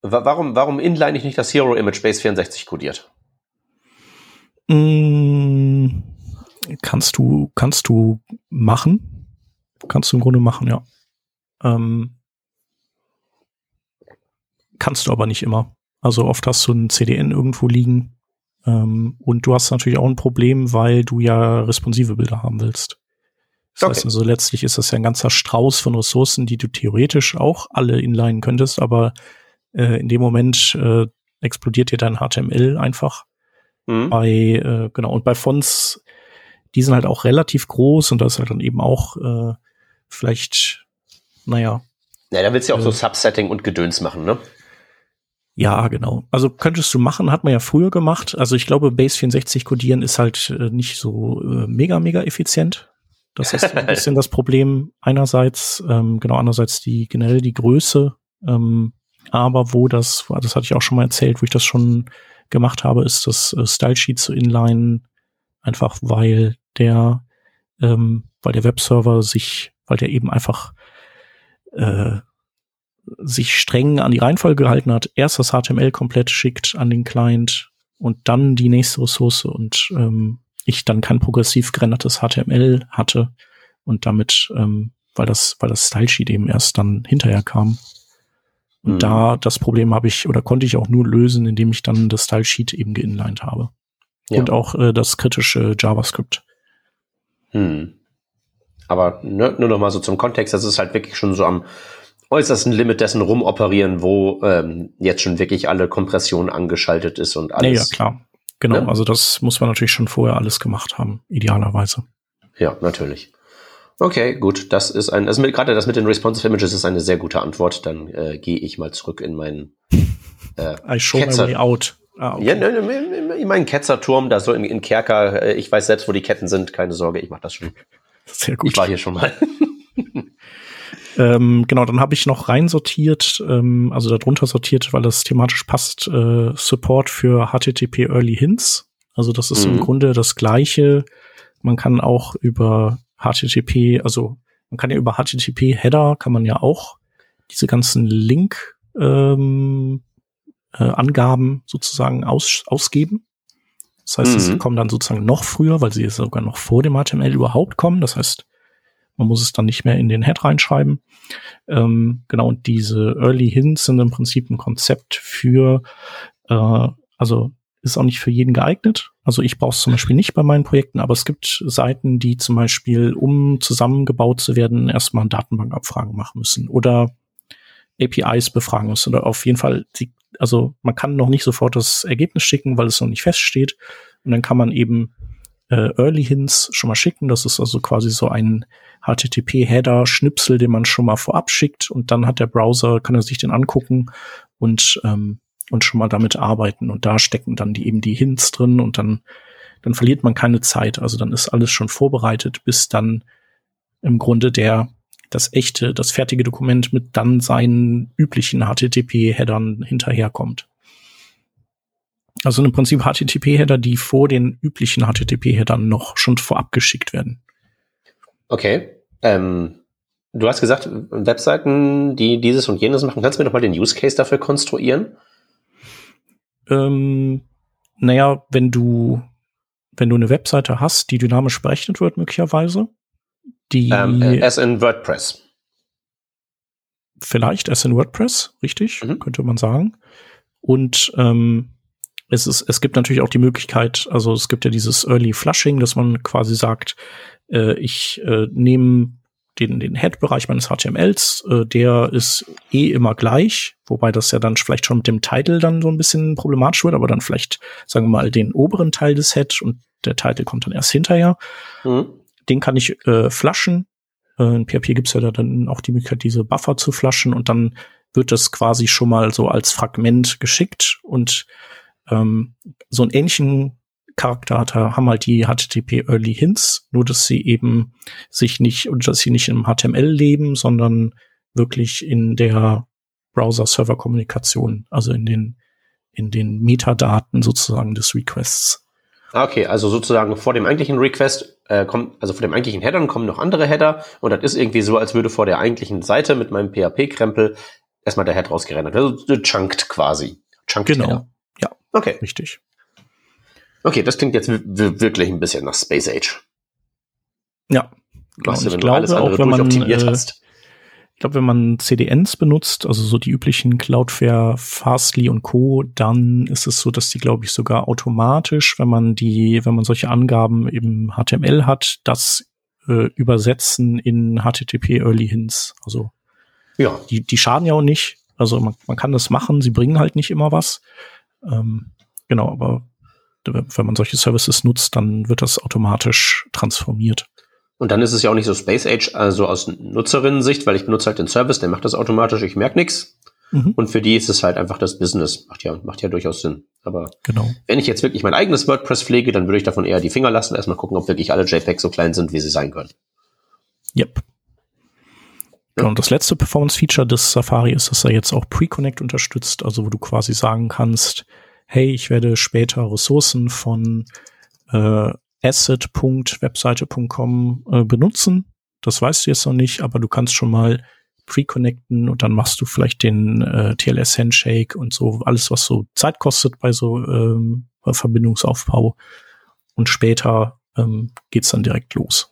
[SPEAKER 1] Warum, warum inline ich nicht das Hero Image Base 64 kodiert?
[SPEAKER 2] Mm, kannst du, kannst du machen. Kannst du im Grunde machen, ja. Ähm, Kannst du aber nicht immer. Also oft hast du ein CDN irgendwo liegen. Ähm, und du hast natürlich auch ein Problem, weil du ja responsive Bilder haben willst. Das okay. heißt also, letztlich ist das ja ein ganzer Strauß von Ressourcen, die du theoretisch auch alle inline könntest, aber äh, in dem Moment äh, explodiert dir dein HTML einfach. Mhm. Bei, äh, genau, und bei Fonts, die sind halt auch relativ groß und das ist halt dann eben auch äh, vielleicht, naja.
[SPEAKER 1] Ja, da willst du ja auch so äh, Subsetting und Gedöns machen, ne?
[SPEAKER 2] Ja, genau. Also könntest du machen, hat man ja früher gemacht. Also ich glaube, Base 64 codieren ist halt äh, nicht so äh, mega, mega effizient. Das ist ein bisschen das Problem. Einerseits, ähm, genau, andererseits die generell die Größe. Ähm, aber wo das, das hatte ich auch schon mal erzählt, wo ich das schon gemacht habe, ist das äh, Style Sheet zu inline. Einfach weil der, ähm, weil der Webserver sich, weil der eben einfach äh, sich streng an die Reihenfolge gehalten hat, erst das HTML komplett schickt an den Client und dann die nächste Ressource und ähm, ich dann kein progressiv gerendertes HTML hatte und damit, ähm, weil das, weil das Stylesheet eben erst dann hinterher kam. Und mhm. da das Problem habe ich oder konnte ich auch nur lösen, indem ich dann das Stylesheet eben geinlined habe. Ja. Und auch äh, das kritische JavaScript.
[SPEAKER 1] Hm. Aber ne, nur noch mal so zum Kontext, das ist halt wirklich schon so am äußersten Limit dessen rumoperieren, wo ähm, jetzt schon wirklich alle Kompression angeschaltet ist und alles.
[SPEAKER 2] Ja, ja klar. Genau, ne? also das muss man natürlich schon vorher alles gemacht haben, idealerweise.
[SPEAKER 1] Ja, natürlich. Okay, gut. Das ist ein, also gerade das mit den Responsive Images ist eine sehr gute Antwort. Dann äh, gehe ich mal zurück in meinen
[SPEAKER 2] äh, I show Ketzer. my way out.
[SPEAKER 1] Ah, okay. Ja, ne, ne, in meinen Ketzerturm, da so in, in Kerker. Äh, ich weiß selbst, wo die Ketten sind. Keine Sorge, ich mache das schon. Sehr gut. Ich war hier schon mal.
[SPEAKER 2] Ähm, genau, dann habe ich noch reinsortiert, ähm, also darunter sortiert, weil das thematisch passt, äh, Support für HTTP Early Hints. Also das ist mhm. im Grunde das gleiche. Man kann auch über HTTP, also man kann ja über HTTP Header kann man ja auch diese ganzen Link ähm, äh, Angaben sozusagen aus, ausgeben. Das heißt, mhm. sie kommen dann sozusagen noch früher, weil sie sogar noch vor dem HTML überhaupt kommen. Das heißt, man muss es dann nicht mehr in den Head reinschreiben. Ähm, genau, und diese Early Hints sind im Prinzip ein Konzept für, äh, also ist auch nicht für jeden geeignet. Also ich brauche es zum Beispiel nicht bei meinen Projekten, aber es gibt Seiten, die zum Beispiel, um zusammengebaut zu werden, erstmal Datenbankabfragen machen müssen oder APIs befragen müssen. Oder auf jeden Fall, die, also man kann noch nicht sofort das Ergebnis schicken, weil es noch nicht feststeht. Und dann kann man eben äh, Early Hints schon mal schicken. Das ist also quasi so ein HTTP-Header-Schnipsel, den man schon mal vorab schickt und dann hat der Browser, kann er sich den angucken und, ähm, und schon mal damit arbeiten. Und da stecken dann die, eben die Hints drin und dann, dann verliert man keine Zeit. Also dann ist alles schon vorbereitet, bis dann im Grunde der, das echte, das fertige Dokument mit dann seinen üblichen HTTP-Headern hinterherkommt. Also im Prinzip HTTP-Header, die vor den üblichen HTTP-Headern noch schon vorab geschickt werden.
[SPEAKER 1] Okay. Ähm, du hast gesagt, Webseiten, die dieses und jenes machen. Kannst du mir doch mal den Use Case dafür konstruieren?
[SPEAKER 2] Ähm, naja, wenn du, wenn du eine Webseite hast, die dynamisch berechnet wird, möglicherweise, die.
[SPEAKER 1] Ähm, äh, as in WordPress.
[SPEAKER 2] Vielleicht as in WordPress, richtig, mhm. könnte man sagen. Und ähm, es ist, es gibt natürlich auch die Möglichkeit, also es gibt ja dieses Early Flushing, dass man quasi sagt, äh, ich äh, nehme den, den Head-Bereich meines HTMLs, äh, der ist eh immer gleich, wobei das ja dann vielleicht schon mit dem Title dann so ein bisschen problematisch wird, aber dann vielleicht, sagen wir mal, den oberen Teil des Head und der Title kommt dann erst hinterher. Mhm. Den kann ich äh, flashen. Äh, in PHP gibt's ja da dann auch die Möglichkeit, diese Buffer zu flashen und dann wird das quasi schon mal so als Fragment geschickt und ähm, so einen ähnlichen Charakter hat, haben halt die HTTP Early Hints, nur dass sie eben sich nicht, und dass sie nicht im HTML leben, sondern wirklich in der Browser-Server-Kommunikation, also in den, in den Metadaten sozusagen des Requests.
[SPEAKER 1] Okay, also sozusagen vor dem eigentlichen Request äh, kommt, also vor dem eigentlichen Header kommen noch andere Header und das ist irgendwie so, als würde vor der eigentlichen Seite mit meinem PHP-Krempel erstmal der Head rausgerendert. Also chunked quasi.
[SPEAKER 2] Chunked genau. Header. Ja. Okay. Richtig.
[SPEAKER 1] Okay, das klingt jetzt wirklich ein bisschen nach Space Age.
[SPEAKER 2] Ja.
[SPEAKER 1] Genau. Du, wenn du alles andere auch, wenn man, optimiert äh, hast.
[SPEAKER 2] Ich glaube, wenn man CDNs benutzt, also so die üblichen Cloudflare, Fastly und Co., dann ist es so, dass die, glaube ich, sogar automatisch, wenn man die, wenn man solche Angaben im HTML hat, das äh, übersetzen in HTTP Early Hints. Also ja. die, die schaden ja auch nicht. Also man, man kann das machen, sie bringen halt nicht immer was. Ähm, genau, aber wenn man solche Services nutzt, dann wird das automatisch transformiert.
[SPEAKER 1] Und dann ist es ja auch nicht so Space Age, also aus Nutzerinnen-Sicht, weil ich benutze halt den Service, der macht das automatisch, ich merke nichts. Mhm. Und für die ist es halt einfach das Business. Macht ja, macht ja durchaus Sinn. Aber
[SPEAKER 2] genau.
[SPEAKER 1] wenn ich jetzt wirklich mein eigenes WordPress pflege, dann würde ich davon eher die Finger lassen, erstmal gucken, ob wirklich alle JPEGs so klein sind, wie sie sein können.
[SPEAKER 2] Yep. Ja. Und das letzte Performance-Feature des Safari ist, dass er jetzt auch Pre-Connect unterstützt, also wo du quasi sagen kannst, hey, ich werde später Ressourcen von äh, asset.webseite.com äh, benutzen. Das weißt du jetzt noch nicht, aber du kannst schon mal pre-connecten und dann machst du vielleicht den äh, TLS-Handshake und so alles, was so Zeit kostet bei so ähm, Verbindungsaufbau. Und später ähm, geht's dann direkt los.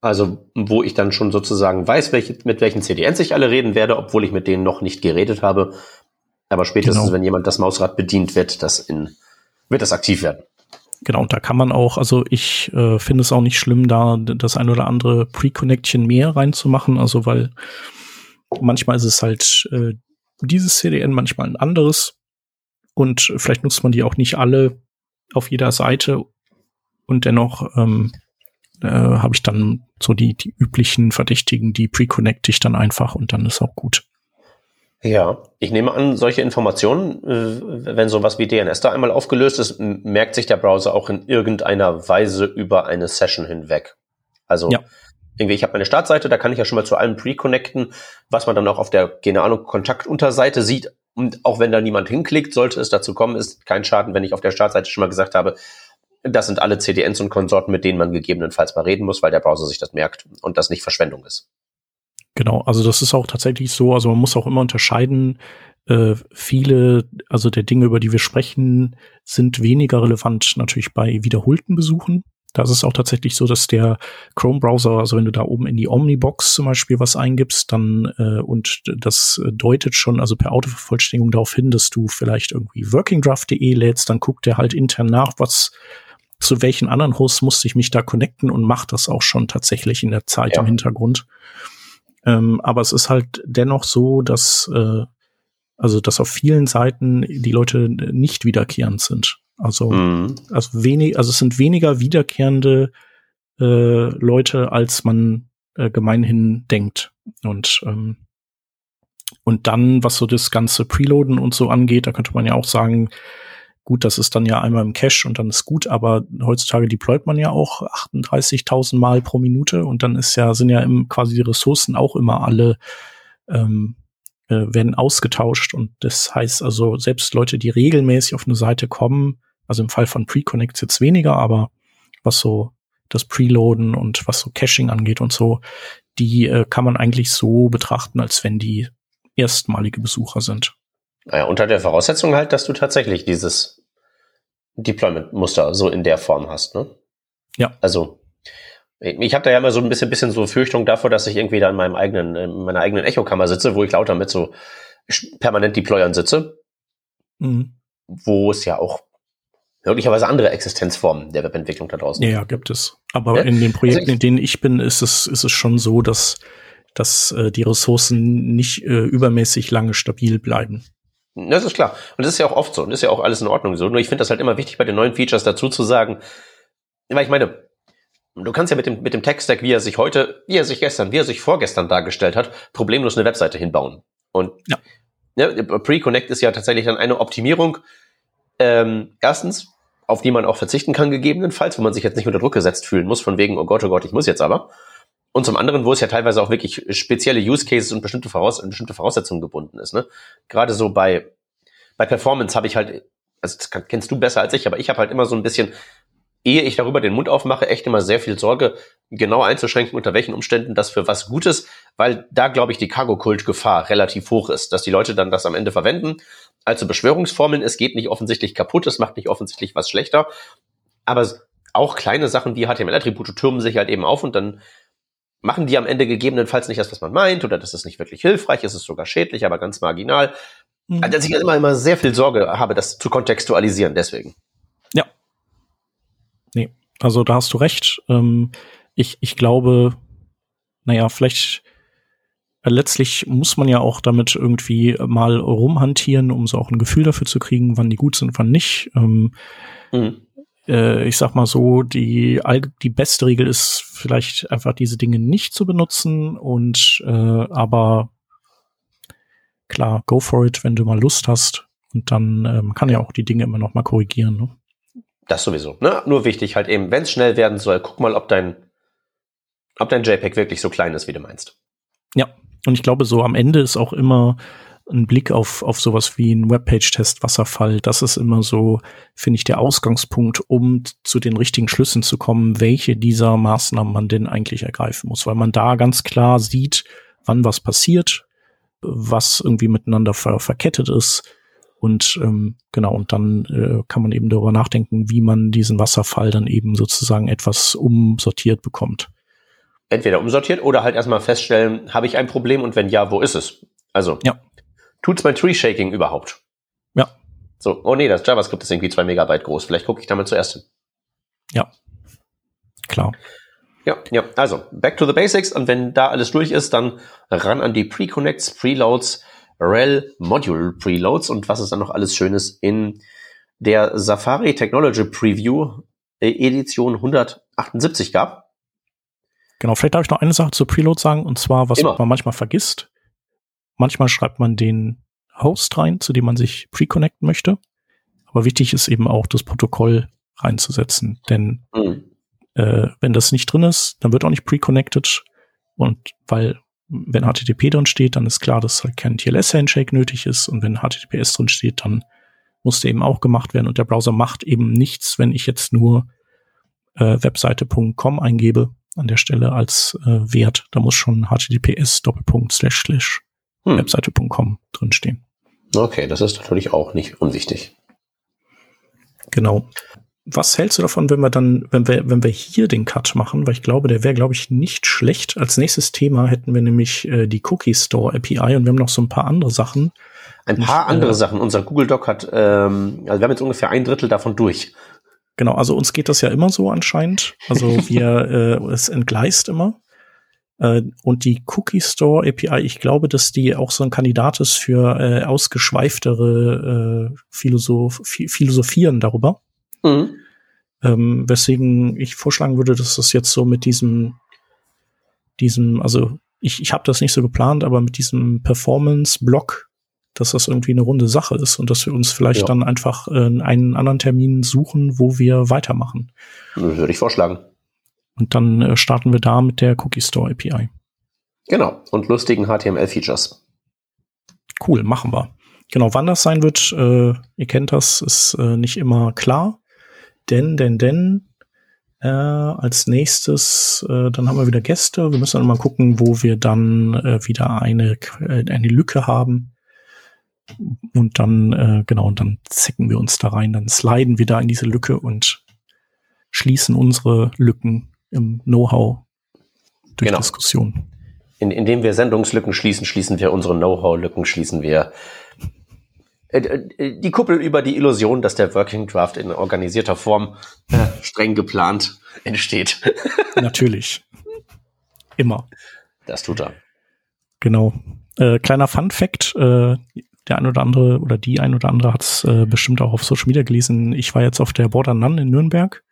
[SPEAKER 1] Also, wo ich dann schon sozusagen weiß, welche, mit welchen CDNs ich alle reden werde, obwohl ich mit denen noch nicht geredet habe, aber spätestens, genau. wenn jemand das Mausrad bedient, wird das in, wird das aktiv werden.
[SPEAKER 2] Genau, und da kann man auch, also ich äh, finde es auch nicht schlimm, da das ein oder andere Pre-Connection mehr reinzumachen, also weil manchmal ist es halt äh, dieses CDN, manchmal ein anderes und vielleicht nutzt man die auch nicht alle auf jeder Seite und dennoch ähm, äh, habe ich dann so die, die üblichen Verdächtigen, die pre-connecte ich dann einfach und dann ist auch gut.
[SPEAKER 1] Ja, ich nehme an, solche Informationen, äh, wenn sowas wie DNS da einmal aufgelöst ist, merkt sich der Browser auch in irgendeiner Weise über eine Session hinweg. Also ja. irgendwie, ich habe meine Startseite, da kann ich ja schon mal zu allem pre-connecten, was man dann auch auf der, keine Ahnung, Kontaktunterseite sieht. Und auch wenn da niemand hinklickt, sollte es dazu kommen, ist kein Schaden, wenn ich auf der Startseite schon mal gesagt habe, das sind alle CDNs und Konsorten, mit denen man gegebenenfalls mal reden muss, weil der Browser sich das merkt und das nicht Verschwendung ist.
[SPEAKER 2] Genau, also das ist auch tatsächlich so, also man muss auch immer unterscheiden, äh, viele, also der Dinge, über die wir sprechen, sind weniger relevant natürlich bei wiederholten Besuchen. Da ist es auch tatsächlich so, dass der Chrome-Browser, also wenn du da oben in die Omnibox zum Beispiel was eingibst, dann äh, und das deutet schon, also per Autovervollständigung darauf hin, dass du vielleicht irgendwie workingdraft.de lädst, dann guckt der halt intern nach, was zu welchen anderen Hosts musste ich mich da connecten und macht das auch schon tatsächlich in der Zeit ja. im Hintergrund. Ähm, aber es ist halt dennoch so, dass äh, also dass auf vielen Seiten die Leute nicht wiederkehrend sind. Also, mhm. also wenig, also es sind weniger wiederkehrende äh, Leute, als man äh, gemeinhin denkt. Und ähm, und dann, was so das ganze Preloaden und so angeht, da könnte man ja auch sagen, gut, das ist dann ja einmal im Cache und dann ist gut, aber heutzutage deployt man ja auch 38.000 Mal pro Minute und dann ist ja, sind ja im, quasi die Ressourcen auch immer alle, ähm, äh, werden ausgetauscht und das heißt also, selbst Leute, die regelmäßig auf eine Seite kommen, also im Fall von Pre-Connects jetzt weniger, aber was so das Preloaden und was so Caching angeht und so, die äh, kann man eigentlich so betrachten, als wenn die erstmalige Besucher sind.
[SPEAKER 1] Naja, unter der Voraussetzung halt, dass du tatsächlich dieses Deployment-Muster so in der Form hast, ne?
[SPEAKER 2] Ja.
[SPEAKER 1] Also, ich habe da ja immer so ein bisschen, bisschen so Fürchtung davor, dass ich irgendwie da in meinem eigenen, in meiner eigenen Echokammer sitze, wo ich lauter mit so permanent Deployern sitze. Mhm. Wo es ja auch möglicherweise andere Existenzformen der Webentwicklung da draußen.
[SPEAKER 2] Ja, ja gibt es. Aber ja? in den Projekten, also in denen ich bin, ist es, ist es schon so, dass, dass äh, die Ressourcen nicht äh, übermäßig lange stabil bleiben.
[SPEAKER 1] Das ist klar. Und das ist ja auch oft so. Und das ist ja auch alles in Ordnung so. Nur ich finde das halt immer wichtig, bei den neuen Features dazu zu sagen, weil ich meine, du kannst ja mit dem, mit dem Tech-Stack, wie er sich heute, wie er sich gestern, wie er sich vorgestern dargestellt hat, problemlos eine Webseite hinbauen. Und ja. ne, Pre-Connect ist ja tatsächlich dann eine Optimierung, ähm, erstens, auf die man auch verzichten kann, gegebenenfalls, wo man sich jetzt nicht unter Druck gesetzt fühlen muss, von wegen, oh Gott, oh Gott, ich muss jetzt aber. Und zum anderen, wo es ja teilweise auch wirklich spezielle Use Cases und bestimmte, Voraus bestimmte Voraussetzungen gebunden ist. Ne? Gerade so bei, bei Performance habe ich halt, also das kennst du besser als ich, aber ich habe halt immer so ein bisschen, ehe ich darüber den Mund aufmache, echt immer sehr viel Sorge, genau einzuschränken, unter welchen Umständen das für was Gutes, weil da, glaube ich, die Cargo-Kult-Gefahr relativ hoch ist, dass die Leute dann das am Ende verwenden. Also Beschwörungsformeln, es geht nicht offensichtlich kaputt, es macht nicht offensichtlich was schlechter, aber auch kleine Sachen wie HTML-Attribute türmen sich halt eben auf und dann machen die am Ende gegebenenfalls nicht das, was man meint, oder das ist nicht wirklich hilfreich, es ist sogar schädlich, aber ganz marginal. Mhm. Also, dass ich immer, immer sehr viel Sorge habe, das zu kontextualisieren, deswegen.
[SPEAKER 2] Ja. Nee, also da hast du recht. Ähm, ich, ich glaube, naja, vielleicht äh, letztlich muss man ja auch damit irgendwie mal rumhantieren, um so auch ein Gefühl dafür zu kriegen, wann die gut sind, wann nicht. Ähm, mhm äh, ich sag mal so, die, die beste Regel ist vielleicht einfach diese Dinge nicht zu benutzen und äh, aber klar, go for it, wenn du mal Lust hast. Und dann ähm, kann ja auch die Dinge immer noch mal korrigieren. Ne?
[SPEAKER 1] Das sowieso. Ne? Nur wichtig halt eben, wenn es schnell werden soll, guck mal, ob dein, ob dein JPEG wirklich so klein ist, wie du meinst.
[SPEAKER 2] Ja, und ich glaube, so am Ende ist auch immer ein Blick auf, auf sowas wie ein Webpage-Test, Wasserfall, das ist immer so, finde ich, der Ausgangspunkt, um zu den richtigen Schlüssen zu kommen, welche dieser Maßnahmen man denn eigentlich ergreifen muss, weil man da ganz klar sieht, wann was passiert, was irgendwie miteinander ver verkettet ist. Und ähm, genau, und dann äh, kann man eben darüber nachdenken, wie man diesen Wasserfall dann eben sozusagen etwas umsortiert bekommt.
[SPEAKER 1] Entweder umsortiert oder halt erstmal feststellen, habe ich ein Problem und wenn ja, wo ist es? Also ja tut's mein Tree-Shaking überhaupt?
[SPEAKER 2] Ja.
[SPEAKER 1] So, oh nee, das JavaScript ist irgendwie zwei Megabyte groß. Vielleicht gucke ich da mal zuerst hin.
[SPEAKER 2] Ja. Klar.
[SPEAKER 1] Ja, ja, also back to the basics und wenn da alles durch ist, dann ran an die Pre-Connects, Preloads, REL Module Preloads und was ist dann noch alles Schönes in der Safari Technology Preview äh, Edition 178 gab.
[SPEAKER 2] Genau, vielleicht darf ich noch eine Sache zu Preload sagen und zwar, was Immer. man manchmal vergisst. Manchmal schreibt man den Host rein, zu dem man sich pre-connecten möchte. Aber wichtig ist eben auch, das Protokoll reinzusetzen. Denn mhm. äh, wenn das nicht drin ist, dann wird auch nicht pre-connected. Und weil, wenn HTTP drin steht, dann ist klar, dass halt kein TLS-Handshake nötig ist. Und wenn HTTPS drin steht, dann muss der eben auch gemacht werden. Und der Browser macht eben nichts, wenn ich jetzt nur äh, webseite.com eingebe an der Stelle als äh, Wert. Da muss schon HTTPS Doppelpunkt slash slash hm. webseite.com drinstehen.
[SPEAKER 1] Okay, das ist natürlich auch nicht unwichtig.
[SPEAKER 2] Genau. Was hältst du davon, wenn wir dann, wenn wir, wenn wir hier den Cut machen? Weil ich glaube, der wäre, glaube ich, nicht schlecht. Als nächstes Thema hätten wir nämlich äh, die Cookie Store API und wir haben noch so ein paar andere Sachen.
[SPEAKER 1] Ein paar
[SPEAKER 2] Und,
[SPEAKER 1] andere
[SPEAKER 2] äh,
[SPEAKER 1] Sachen. Unser Google Doc hat, ähm, also wir haben jetzt ungefähr ein Drittel davon durch.
[SPEAKER 2] Genau, also uns geht das ja immer so anscheinend. Also wir, äh, es entgleist immer. Äh, und die Cookie Store API, ich glaube, dass die auch so ein Kandidat ist für äh, ausgeschweiftere äh, Philosoph Philosophieren darüber.
[SPEAKER 1] Mhm.
[SPEAKER 2] Ähm, weswegen ich vorschlagen würde, dass das jetzt so mit diesem, diesem, also ich, ich habe das nicht so geplant, aber mit diesem Performance-Block, dass das irgendwie eine runde Sache ist und dass wir uns vielleicht
[SPEAKER 1] Ja.
[SPEAKER 2] dann einfach äh, einen anderen Termin suchen, wo wir weitermachen.
[SPEAKER 1] Würde ich vorschlagen.
[SPEAKER 2] Und dann äh, starten wir da mit der Cookie Store API.
[SPEAKER 1] Genau. Und lustigen HTML-Features.
[SPEAKER 2] Cool, machen wir. Genau, wann das sein wird, äh, ihr kennt das, ist äh, nicht immer klar. Denn, denn, denn, äh, als nächstes, äh, dann haben wir wieder Gäste. Wir müssen dann mal gucken, wo wir dann äh, wieder eine, äh, eine Lücke haben. Und dann, äh, genau, und dann zicken wir uns da rein, dann sliden wir da in diese Lücke und schließen unsere Lücken im Know-how durch
[SPEAKER 1] Genau.
[SPEAKER 2] Diskussion.
[SPEAKER 1] In, indem wir Sendungslücken schließen, schließen wir unsere Know-how-Lücken, schließen wir äh, äh, die Kuppel über die Illusion, dass der Working Draft in organisierter Form äh, streng geplant entsteht.
[SPEAKER 2] Natürlich. Immer.
[SPEAKER 1] Das tut er.
[SPEAKER 2] Genau. Äh, kleiner Fun Fact, äh, der ein oder andere oder die ein oder andere hat es äh, bestimmt auch auf Social Media gelesen. Ich war jetzt auf der Border None in Nürnberg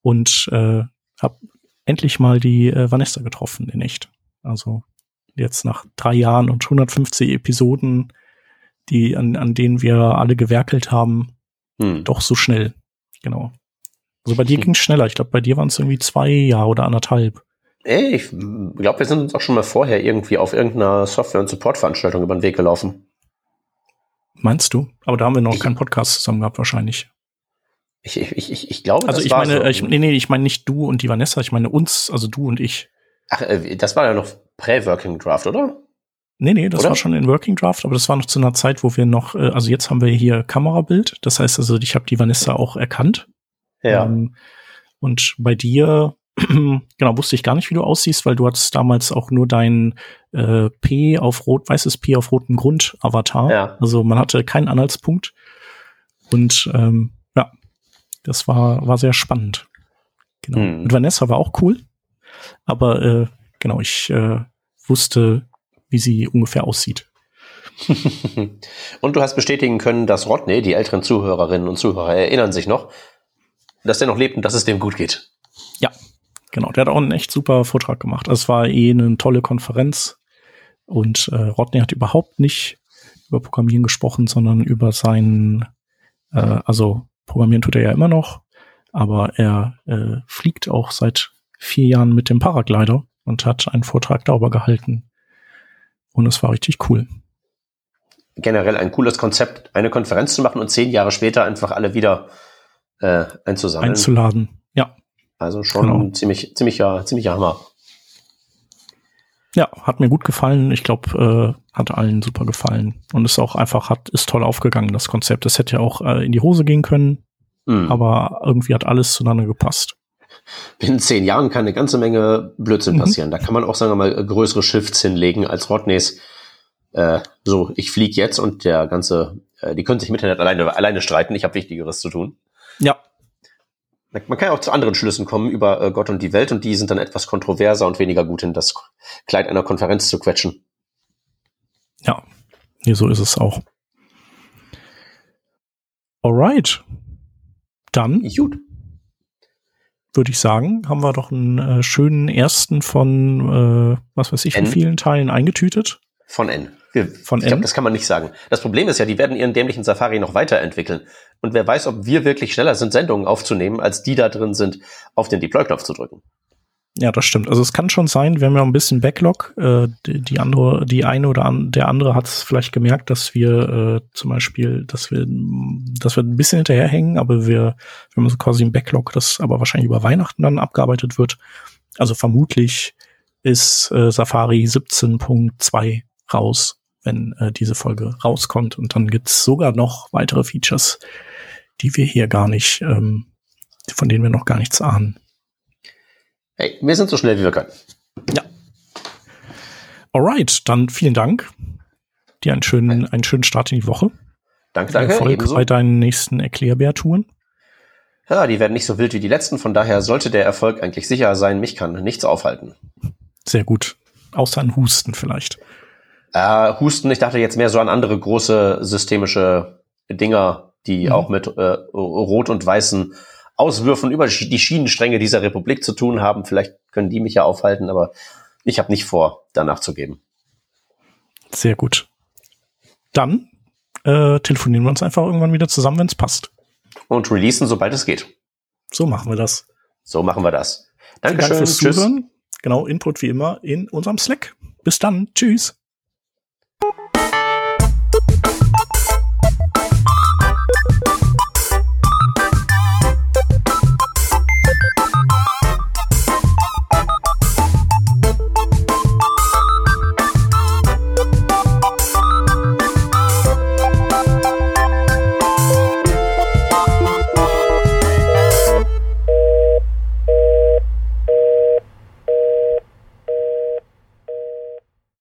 [SPEAKER 2] und äh, habe endlich mal die äh, Vanessa getroffen in echt. Also jetzt nach drei Jahren und 150 Episoden, die an, an denen wir alle gewerkelt haben,
[SPEAKER 1] Hm.
[SPEAKER 2] doch so schnell. Genau. Also bei dir ging es schneller. Ich glaube, bei dir waren es irgendwie zwei Jahre oder anderthalb.
[SPEAKER 1] Ey, ich glaube, wir sind uns auch schon mal vorher irgendwie auf irgendeiner Software- und Support-Veranstaltung über den Weg gelaufen.
[SPEAKER 2] Meinst du? Aber da haben wir noch
[SPEAKER 1] Ich-
[SPEAKER 2] keinen Podcast zusammen gehabt wahrscheinlich.
[SPEAKER 1] Ich, ich, ich, ich glaube,
[SPEAKER 2] Also
[SPEAKER 1] das
[SPEAKER 2] ich
[SPEAKER 1] war
[SPEAKER 2] meine,
[SPEAKER 1] so.
[SPEAKER 2] ich, nee, nee, ich meine nicht du und die Vanessa, ich meine uns, also du und ich.
[SPEAKER 1] Ach, äh, das war ja noch Prä-Working Draft, oder?
[SPEAKER 2] Nee, nee, das
[SPEAKER 1] Oder?
[SPEAKER 2] war schon in Working Draft, aber das war noch zu einer Zeit, wo wir noch, äh, also jetzt haben wir hier Kamerabild, das heißt also, ich habe die Vanessa auch erkannt.
[SPEAKER 1] Ja.
[SPEAKER 2] Ähm, und bei dir, genau, wusste ich gar nicht, wie du aussiehst, weil du hattest damals auch nur dein äh, P auf rot, weißes P auf rotem Grund Avatar.
[SPEAKER 1] Ja.
[SPEAKER 2] Also man hatte keinen Anhaltspunkt. Und ähm, das war, war sehr spannend. Genau.
[SPEAKER 1] Hm.
[SPEAKER 2] Mit Vanessa war auch cool. Aber äh, genau, ich äh, wusste, wie sie ungefähr aussieht.
[SPEAKER 1] und du hast bestätigen können, dass Rodney, die älteren Zuhörerinnen und Zuhörer erinnern sich noch, dass der noch lebt und dass es dem gut geht.
[SPEAKER 2] Ja, genau. Der hat auch einen echt super Vortrag gemacht. Es war eh eine tolle Konferenz. Und äh, Rodney hat überhaupt nicht über Programmieren gesprochen, sondern über sein, äh, also Programmieren tut er ja immer noch, aber er äh, fliegt auch seit vier Jahren mit dem Paraglider und hat einen Vortrag darüber gehalten. Und es war richtig cool.
[SPEAKER 1] Generell ein cooles Konzept, eine Konferenz zu machen und zehn Jahre später einfach alle wieder äh, einzusammeln.
[SPEAKER 2] Einzuladen. Ja.
[SPEAKER 1] also schon
[SPEAKER 2] Genau.
[SPEAKER 1] ziemlich, ziemlicher, ziemlicher Hammer.
[SPEAKER 2] Ja, hat mir gut gefallen. Ich glaube, äh, hat allen super gefallen. Und ist auch einfach, hat, ist toll aufgegangen, das Konzept. Das hätte ja auch äh, in die Hose gehen können,
[SPEAKER 1] Hm.
[SPEAKER 2] aber irgendwie hat alles zueinander gepasst.
[SPEAKER 1] in zehn Jahren kann eine ganze Menge Blödsinn
[SPEAKER 2] Mhm.
[SPEAKER 1] passieren. Da kann man auch, sagen wir mal, größere Shifts hinlegen als Rodneys. Äh, so, ich fliege jetzt und der ganze, äh, die können sich im Internet alleine, alleine streiten. Ich habe Wichtigeres zu tun.
[SPEAKER 2] Ja,
[SPEAKER 1] Man kann ja auch zu anderen Schlüssen kommen über äh, Gott und die Welt und die sind dann etwas kontroverser und weniger gut in das Kleid einer Konferenz zu quetschen.
[SPEAKER 2] ja. Nee, so ist es auch. Alright. Dann
[SPEAKER 1] Gut.
[SPEAKER 2] würde ich sagen, haben wir doch einen äh, schönen ersten von, äh, was weiß ich,
[SPEAKER 1] N.
[SPEAKER 2] vielen Teilen eingetütet.
[SPEAKER 1] Von N.
[SPEAKER 2] Von
[SPEAKER 1] ich glaube, das kann man nicht sagen. Das Problem ist ja, die werden ihren dämlichen Safari noch weiterentwickeln. Und wer weiß, ob wir wirklich schneller sind, Sendungen aufzunehmen, als die da drin sind, auf den Deploy-Knopf zu drücken.
[SPEAKER 2] Ja, das stimmt. Also es kann schon sein, wir haben ja ein bisschen Backlog. Äh, die, die andere, die eine oder an, der andere hat es vielleicht gemerkt, dass wir äh, zum Beispiel, dass wir, dass wir ein bisschen hinterherhängen, aber wir, wir haben so quasi ein Backlog, das aber wahrscheinlich über Weihnachten dann abgearbeitet wird. Also vermutlich ist äh, Safari 17.2 raus wenn äh, diese Folge rauskommt. Und dann gibt's sogar noch weitere Features, die wir hier gar nicht, ähm, von denen wir noch gar nichts ahnen.
[SPEAKER 1] Hey, wir sind so schnell, wie wir können.
[SPEAKER 2] Ja. Alright, dann vielen Dank. Dir einen schönen, einen schönen Start in die Woche.
[SPEAKER 1] Danke, danke.
[SPEAKER 2] Erfolg ebenso. bei deinen nächsten Erklärbär-Touren.
[SPEAKER 1] Ja, die werden nicht so wild wie die letzten, von daher sollte der Erfolg eigentlich sicher sein. Mich kann nichts aufhalten.
[SPEAKER 2] Sehr gut. Außer ein Husten vielleicht.
[SPEAKER 1] Äh, Husten, ich dachte jetzt mehr so an andere große systemische Dinger, die mhm. auch mit äh, rot und weißen Auswürfen über die Schienenstränge dieser Republik zu tun haben. Vielleicht können die mich ja aufhalten, aber ich habe nicht vor, danach zu geben.
[SPEAKER 2] Sehr gut. Dann äh, telefonieren wir uns einfach irgendwann wieder zusammen, wenn es passt.
[SPEAKER 1] Und releasen, sobald es geht.
[SPEAKER 2] So machen wir das.
[SPEAKER 1] So machen wir das.
[SPEAKER 2] Dankeschön. Dank fürs Tschüss. Zuhören. Genau, Input wie immer in unserem Slack. Bis dann. Tschüss.